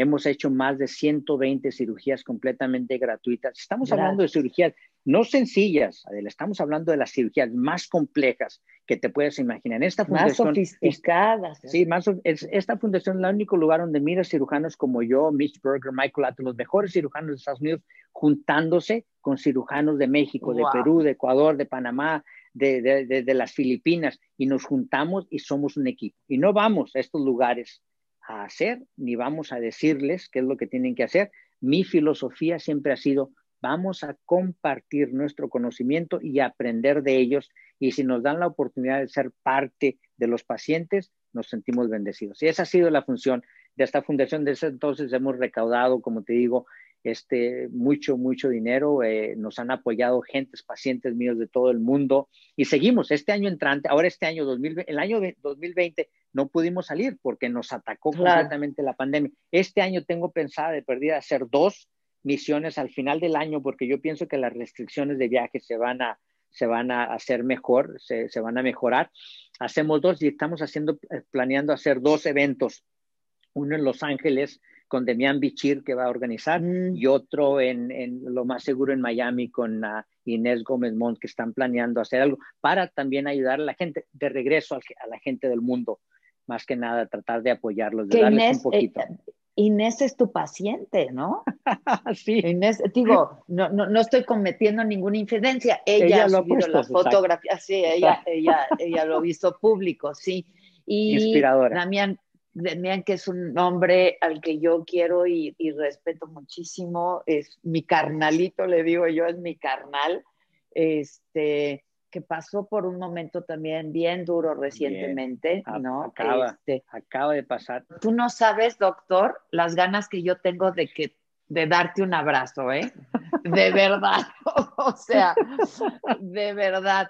Hemos hecho más de 120 cirugías completamente gratuitas. Estamos hablando de cirugías no sencillas, Adela, estamos hablando de las cirugías más complejas que te puedes imaginar. Esta fundación, más sofisticadas. Sí, más, esta fundación es el único lugar donde mira cirujanos como yo, Mitch Berger, Michael Atton, los mejores cirujanos de Estados Unidos, juntándose con cirujanos de México, de Perú, de Ecuador, de Panamá, de, de, de, las Filipinas, y nos juntamos y somos un equipo. Y no vamos a estos lugares a hacer, ni vamos a decirles qué es lo que tienen que hacer. Mi filosofía siempre ha sido, vamos a compartir nuestro conocimiento y aprender de ellos. Y si nos dan la oportunidad de ser parte de los pacientes, nos sentimos bendecidos. Y esa ha sido la función de esta fundación. Desde entonces hemos recaudado, como te digo, este, mucho, mucho dinero. Eh, nos han apoyado gentes, pacientes míos de todo el mundo y seguimos este año entrante, ahora este año 2020, el año 2020 no pudimos salir porque nos atacó completamente la pandemia. Este año tengo pensada de perdida hacer dos misiones al final del año porque yo pienso que las restricciones de viaje se van a, se van a hacer mejor, se, se van a mejorar. Hacemos dos y estamos haciendo, eh, planeando hacer dos eventos, uno en Los Ángeles, con Demian Bichir que va a organizar mm. y otro en, en, lo más seguro en Miami con uh, Inés Gómez Montt que están planeando hacer algo para también ayudar a la gente de regreso a, a la gente del mundo, más que nada tratar de apoyarlos, de darles Inés, un poquito. Eh, Inés es tu paciente, ¿no? [laughs] sí. Inés, digo, no, no, no, estoy cometiendo ninguna infidencia. Ella, ella ha subido puesto, la fotografía, sí, ella, ella, ella lo ha visto público, sí. Y Inspiradora. Damián, Demian, que es un hombre al que yo quiero y, y, respeto muchísimo, es mi carnalito, le digo yo, es mi carnal, este, que pasó por un momento también bien duro recientemente, bien. ¿no? Acaba, este, acaba de pasar. Tú no sabes, doctor, las ganas que yo tengo de que de darte un abrazo, ¿eh? De verdad, [laughs] o sea, de verdad.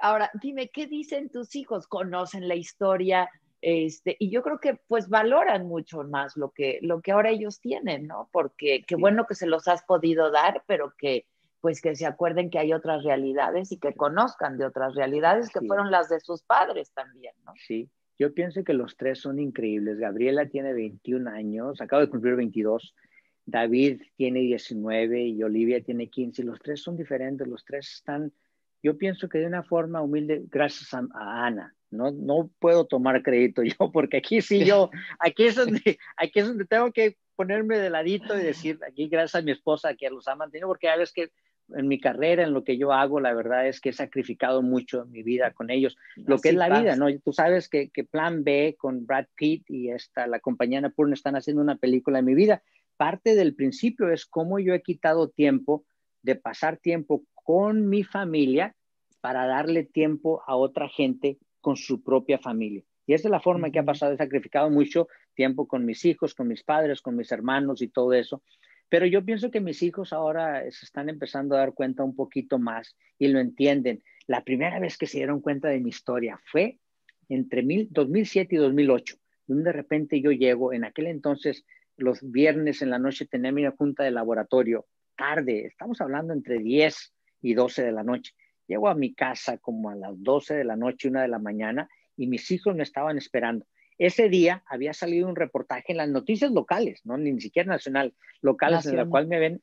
Ahora, dime, ¿qué dicen tus hijos? ¿Conocen la historia? Este, y yo creo que pues valoran mucho más lo que, lo que ahora ellos tienen, ¿no? Porque qué bueno que se los has podido dar, pero que pues que se acuerden que hay otras realidades y que conozcan de otras realidades que sí. fueron las de sus padres también, ¿no? Sí, yo pienso que los tres son increíbles. Gabriela tiene 21 años, acaba de cumplir 22. David tiene 19 y Olivia tiene 15. Y los tres son diferentes, los tres están, yo pienso que de una forma humilde, gracias a, a Ana, no, no puedo tomar crédito [laughs] yo, porque aquí sí yo, aquí es donde, [laughs] aquí es donde tengo que ponerme de ladito y decir, aquí gracias a mi esposa que los ha mantenido, porque a veces que en mi carrera, en lo que yo hago, la verdad es que he sacrificado mucho mi vida con ellos, lo que es la pasa. vida, ¿no? Tú sabes que, que, Plan B con Brad Pitt y esta, la compañía Napurna están haciendo una película de mi vida. Parte del principio es cómo yo he quitado tiempo de pasar tiempo con mi familia para darle tiempo a otra gente con su propia familia. Y esa es la forma que ha pasado, he sacrificado mucho tiempo con mis hijos, con mis padres, con mis hermanos y todo eso. Pero yo pienso que mis hijos ahora se están empezando a dar cuenta un poquito más y lo entienden. La primera vez que se dieron cuenta de mi historia fue entre mil, 2007 y 2008, donde de repente yo llego, en aquel entonces los viernes en la noche tenía mi junta de laboratorio, tarde, estamos hablando entre 10 y 12 de la noche. Llego a mi casa como a las 12 de la noche, una de la mañana, y mis hijos me estaban esperando. Ese día había salido un reportaje en las noticias locales, no ni siquiera nacional, locales, en la cual me, eh,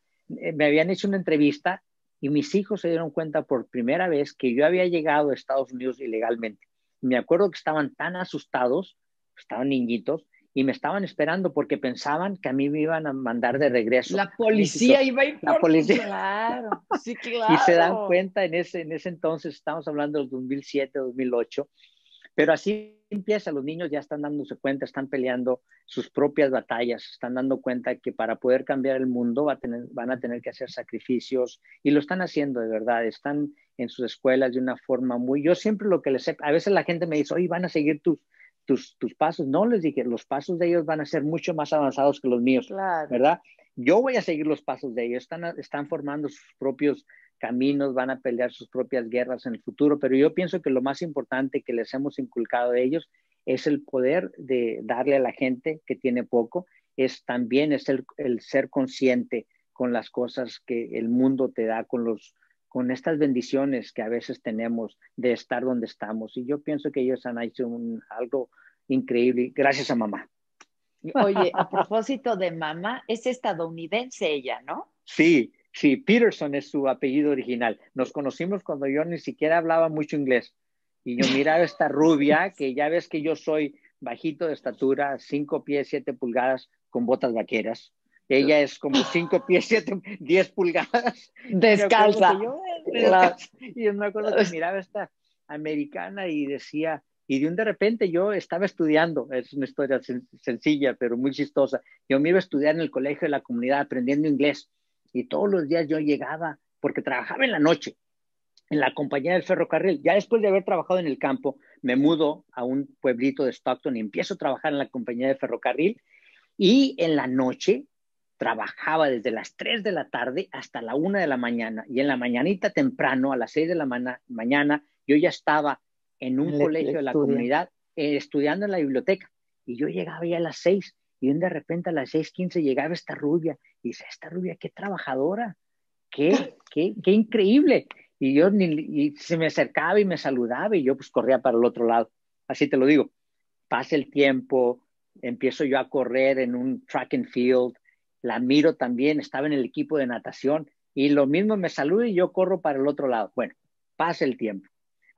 me habían hecho una entrevista y mis hijos se dieron cuenta por primera vez que yo había llegado a Estados Unidos ilegalmente. Me acuerdo que estaban tan asustados, estaban niñitos, y me estaban esperando porque pensaban que a mí me iban a mandar de regreso. La policía iba a ir La por- policía. Claro, sí, claro. [laughs] Y se dan cuenta en ese, en ese entonces, estamos hablando del 2007, 2008, pero así empieza, los niños ya están dándose cuenta, están peleando sus propias batallas, están dando cuenta que para poder cambiar el mundo va a tener, van a tener que hacer sacrificios y lo están haciendo de verdad, están en sus escuelas de una forma muy, yo siempre lo que les sé, a veces la gente me dice, oye, van a seguir tus, tus, tus pasos, no les dije, los pasos de ellos van a ser mucho más avanzados que los míos, Claro. ¿verdad? Yo voy a seguir los pasos de ellos, están, están formando sus propios caminos, van a pelear sus propias guerras en el futuro, pero yo pienso que lo más importante que les hemos inculcado de ellos es el poder de darle a la gente que tiene poco, es también es el, el ser consciente con las cosas que el mundo te da, con los con estas bendiciones que a veces tenemos de estar donde estamos. Y yo pienso que ellos han hecho un, algo increíble, gracias a mamá. Oye, a [laughs] propósito de mamá, es estadounidense ella, ¿no? Sí, sí, Peterson es su apellido original. Nos conocimos cuando yo ni siquiera hablaba mucho inglés. Y yo miraba esta rubia, [laughs] que ya ves que yo soy bajito de estatura, cinco pies, siete pulgadas, con botas vaqueras. Ella es como cinco pies, siete, diez pulgadas. Descalza. Acuerdo que yo-. Y yo me acuerdo que [laughs] miraba esta americana y decía, y de un de repente yo estaba estudiando, es una historia sen- sencilla, pero muy chistosa. Yo me iba a estudiar en el colegio de la comunidad aprendiendo inglés y todos los días yo llegaba, porque trabajaba en la noche, en la compañía del ferrocarril. Ya después de haber trabajado en el campo, me mudo a un pueblito de Stockton y empiezo a trabajar en la compañía de ferrocarril. Y en la noche trabajaba desde las 3 de la tarde hasta la 1 de la mañana. Y en la mañanita temprano, a las 6 de la ma- mañana, yo ya estaba en un Le- colegio le de la comunidad eh, estudiando en la biblioteca. Y yo llegaba ya a las 6 y de repente a las 6.15 llegaba esta rubia y dice, esta rubia, qué trabajadora, qué, qué, qué increíble. Y yo ni, y se me acercaba y me saludaba y yo pues corría para el otro lado. Así te lo digo. Pasa el tiempo, empiezo yo a correr en un track and field, la miro también, estaba en el equipo de natación y lo mismo me saluda y yo corro para el otro lado. Bueno, pasa el tiempo.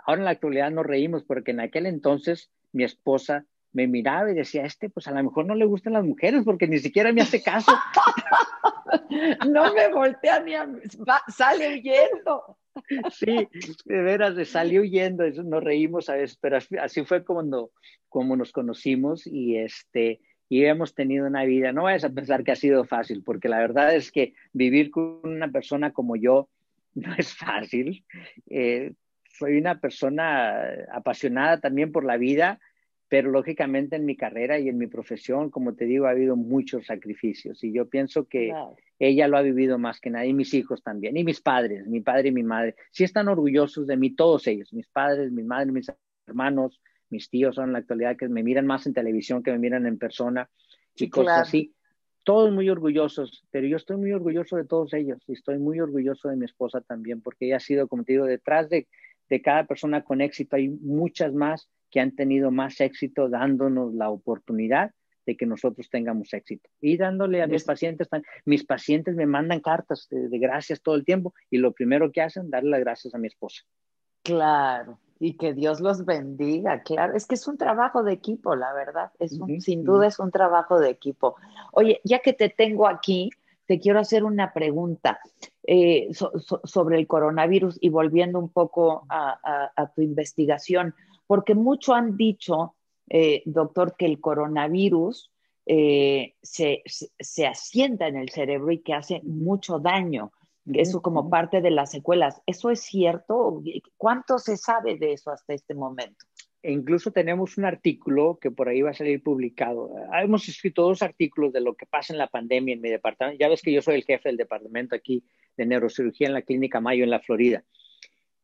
Ahora en la actualidad nos reímos porque en aquel entonces mi esposa me miraba y decía, este pues a lo mejor no le gustan las mujeres porque ni siquiera me hace caso. [laughs] No me voltea ni a... va- sale huyendo. Sí, de veras, de salió huyendo, eso nos reímos a veces, pero así, fue como, como nos conocimos y este y hemos tenido una vida, no vayas a pensar que ha sido fácil, porque la verdad es que vivir con una persona como yo no es fácil. Eh, soy una persona apasionada también por la vida, pero lógicamente en mi carrera y en mi profesión, como te digo, ha habido muchos sacrificios y yo pienso que ella lo ha vivido más que nadie, y mis hijos también, y mis padres, mi padre y mi madre, sí están orgullosos de mí, todos ellos, mis padres, mi madre, mis hermanos, mis tíos son en la actualidad que me miran más en televisión que me miran en persona y Sí, cosas claro. así. Todos muy orgullosos, pero yo estoy muy orgulloso de todos ellos y estoy muy orgulloso de mi esposa también, porque ella ha sido, como te digo, detrás de, de cada persona con éxito hay muchas más que han tenido más éxito dándonos la oportunidad de que nosotros tengamos éxito. Y dándole a mis Es- pacientes, mis pacientes me mandan cartas de, de gracias todo el tiempo y lo primero que hacen, darle las gracias a mi esposa. Claro, y que Dios los bendiga, claro. Es que es un trabajo de equipo, la verdad. Es un, sin duda es un trabajo de equipo. Oye, ya que te tengo aquí, te quiero hacer una pregunta eh, so- so- sobre el coronavirus y volviendo un poco a, a- a tu investigación, porque mucho han dicho, eh, doctor, que el coronavirus eh, se, se, se asienta en el cerebro y que hace mucho daño. Eso como parte de las secuelas. ¿Eso es cierto? ¿Cuánto se sabe de eso hasta este momento? E incluso tenemos un artículo que por ahí va a salir publicado. Ah, Hemos escrito dos artículos de lo que pasa en la pandemia en mi departamento. Ya ves que yo soy el jefe del departamento aquí de neurocirugía en la Clínica Mayo en la Florida.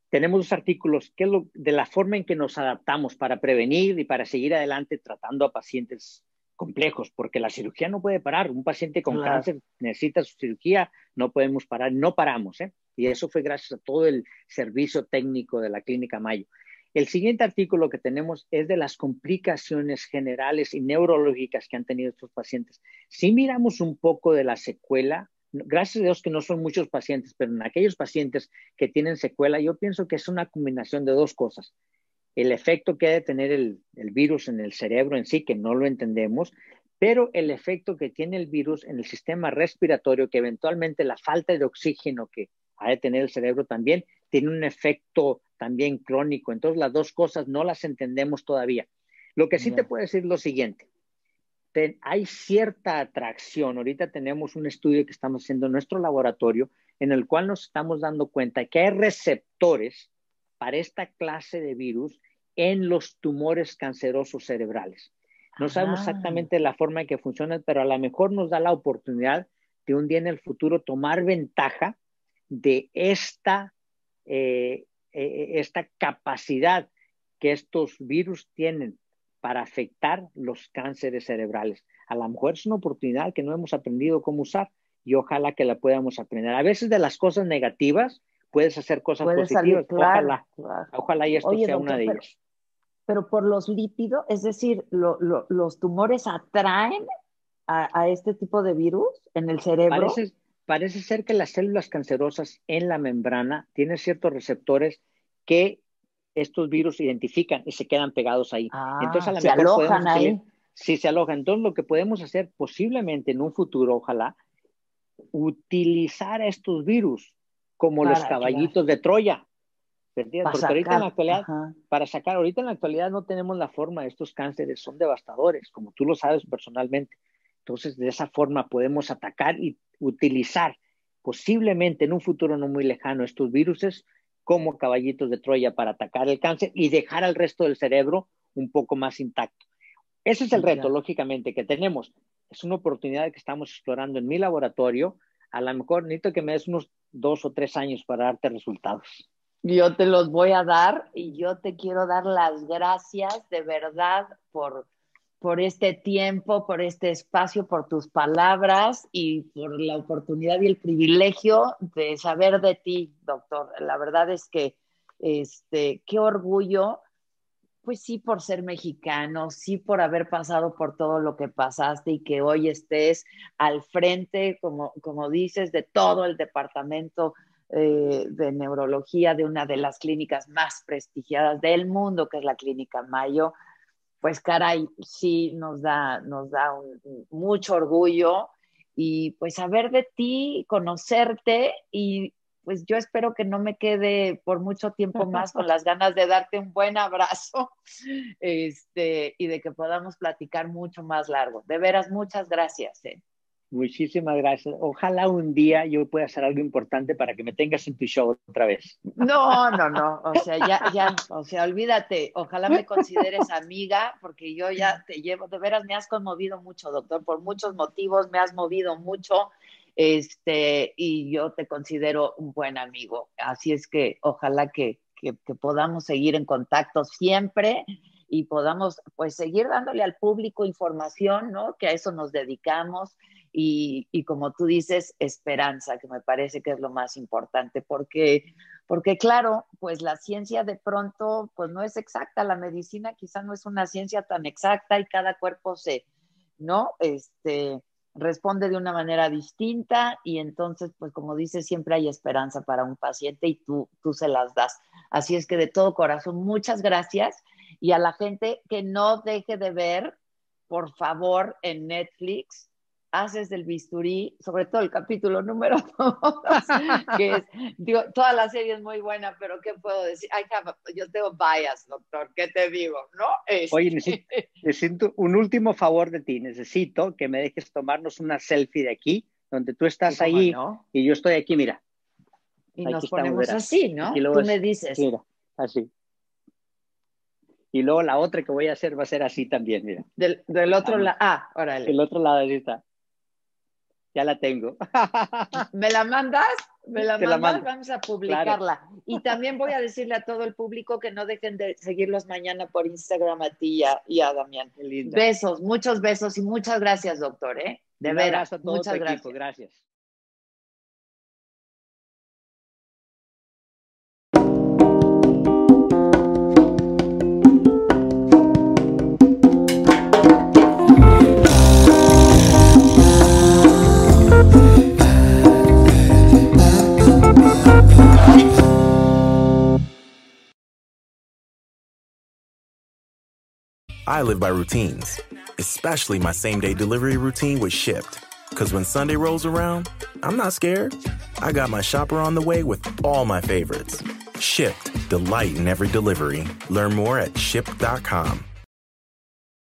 Tenemos dos artículos que es lo, de la forma en que nos adaptamos para prevenir y para seguir adelante tratando a pacientes complejos, porque la cirugía no puede parar. Un paciente con Claro. cáncer necesita su cirugía, no podemos parar, no paramos, ¿eh? Y eso fue gracias a todo el servicio técnico de la Clínica Mayo. El siguiente artículo que tenemos es de las complicaciones generales y neurológicas que han tenido estos pacientes. Si miramos un poco de la secuela, gracias a Dios que no son muchos pacientes, pero en aquellos pacientes que tienen secuela, yo pienso que es una combinación de dos cosas. El efecto que ha de tener el, el virus en el cerebro en sí, que no lo entendemos, pero el efecto que tiene el virus en el sistema respiratorio, que eventualmente la falta de oxígeno que ha de tener el cerebro también, tiene un efecto también crónico. Entonces las dos cosas no las entendemos todavía. Lo que sí te puedo decir es lo siguiente. Hay cierta atracción. Ahorita tenemos un estudio que estamos haciendo en nuestro laboratorio en el cual nos estamos dando cuenta que hay receptores para esta clase de virus en los tumores cancerosos cerebrales. No sabemos Ah. exactamente la forma en que funcionan, pero a lo mejor nos da la oportunidad de un día en el futuro tomar ventaja de esta, eh, eh, esta capacidad que estos virus tienen para afectar los cánceres cerebrales. A lo mejor es una oportunidad que no hemos aprendido cómo usar y ojalá que la podamos aprender. A veces de las cosas negativas puedes hacer cosas Puede positivas. salir, claro. Ojalá, claro. ojalá y esto Oye, sea doctor, una de pero- ellas. Pero por los lípidos, es decir, lo- lo- los tumores atraen a, a este tipo de virus en el cerebro. Parece, parece ser que las células cancerosas en la membrana tienen ciertos receptores que estos virus identifican y se quedan pegados ahí. Ah, Entonces, a lo se mejor alojan podemos ahí. hacer- Sí, se alojan. Entonces, lo que podemos hacer posiblemente en un futuro, ojalá, utilizar estos virus como los caballitos de Troya. Porque ahorita en la actualidad, ajá. para sacar, ahorita en la actualidad no tenemos la forma, estos cánceres son devastadores, como tú lo sabes personalmente. Entonces, de esa forma podemos atacar y utilizar posiblemente en un futuro no muy lejano estos viruses como caballitos de Troya para atacar el cáncer y dejar al resto del cerebro un poco más intacto. Ese es el reto, lógicamente, que tenemos. Es una oportunidad que estamos explorando en mi laboratorio. A lo mejor necesito que me des unos dos o tres años para darte resultados. Yo te los voy a dar y yo te quiero dar las gracias de verdad por, por este tiempo, por este espacio, por tus palabras y por la oportunidad y el privilegio de saber de ti, doctor. La verdad es que este, qué orgullo, pues sí por ser mexicano, sí por haber pasado por todo lo que pasaste y que hoy estés al frente, como, como dices, de todo el departamento eh, de neurología de una de las clínicas más prestigiadas del mundo, que es la Clínica Mayo, pues caray, sí nos da, nos da un, mucho orgullo y pues saber de ti, conocerte y pues yo espero que no me quede por mucho tiempo más con [laughs] las ganas de darte un buen abrazo este, y de que podamos platicar mucho más largo. De veras, muchas gracias. ¿eh? Muchísimas gracias. Ojalá un día yo pueda hacer algo importante para que me tengas en tu show otra vez. No, no, no, o sea, ya, ya, o sea, olvídate, ojalá me consideres amiga, porque yo ya te llevo, de veras me has conmovido mucho, doctor, por muchos motivos, me has movido mucho, este, y yo te considero un buen amigo, así es que ojalá que, que, podamos seguir en contacto siempre y podamos, pues, seguir dándole al público información, ¿no? Que a eso nos dedicamos y, como tú dices, esperanza, que me parece que es lo más importante, porque, porque claro, pues la ciencia de pronto, pues no es exacta, la medicina quizá no es una ciencia tan exacta y cada cuerpo se, ¿no? Este, responde de una manera distinta y entonces, pues como dices, siempre hay esperanza para un paciente y tú, tú se las das. Así es que de todo corazón, muchas gracias y a la gente que no deje de ver, por favor, en Netflix, haces del bisturí, sobre todo el capítulo número [laughs] dos, que es, digo, toda la serie es muy buena, pero ¿qué puedo decir? I have a, yo tengo bias, doctor, ¿qué te digo? ¿No? Este... Oye, necesito, [laughs] necesito, un último favor de ti, necesito que me dejes tomarnos una selfie de aquí, donde tú estás ahí no? y yo estoy aquí, mira. Y aquí nos estamos, ponemos verás. así, ¿no? Tú es, me dices. Mira, así. Y luego la otra que voy a hacer va a ser así también, mira. Del, del otro lado, ah, órale. Del otro lado, ahí está. Ya la tengo. [laughs] ¿Me la mandas? Me la mandas, mando. vamos a publicarla. Y también voy a decirle a todo el público que no dejen de seguirlos mañana por Instagram a ti y a, y a Damián. Qué. Besos, muchos besos y muchas gracias, doctor, ¿eh? De Un veras, abrazo a todo muchas tu gracias. equipo. Gracias. I live by routines, especially my same day delivery routine with Shipped. Because when Sunday rolls around, I'm not scared. I got my shopper on the way with all my favorites. Shipped, delight in every delivery. Learn more at shipped.com.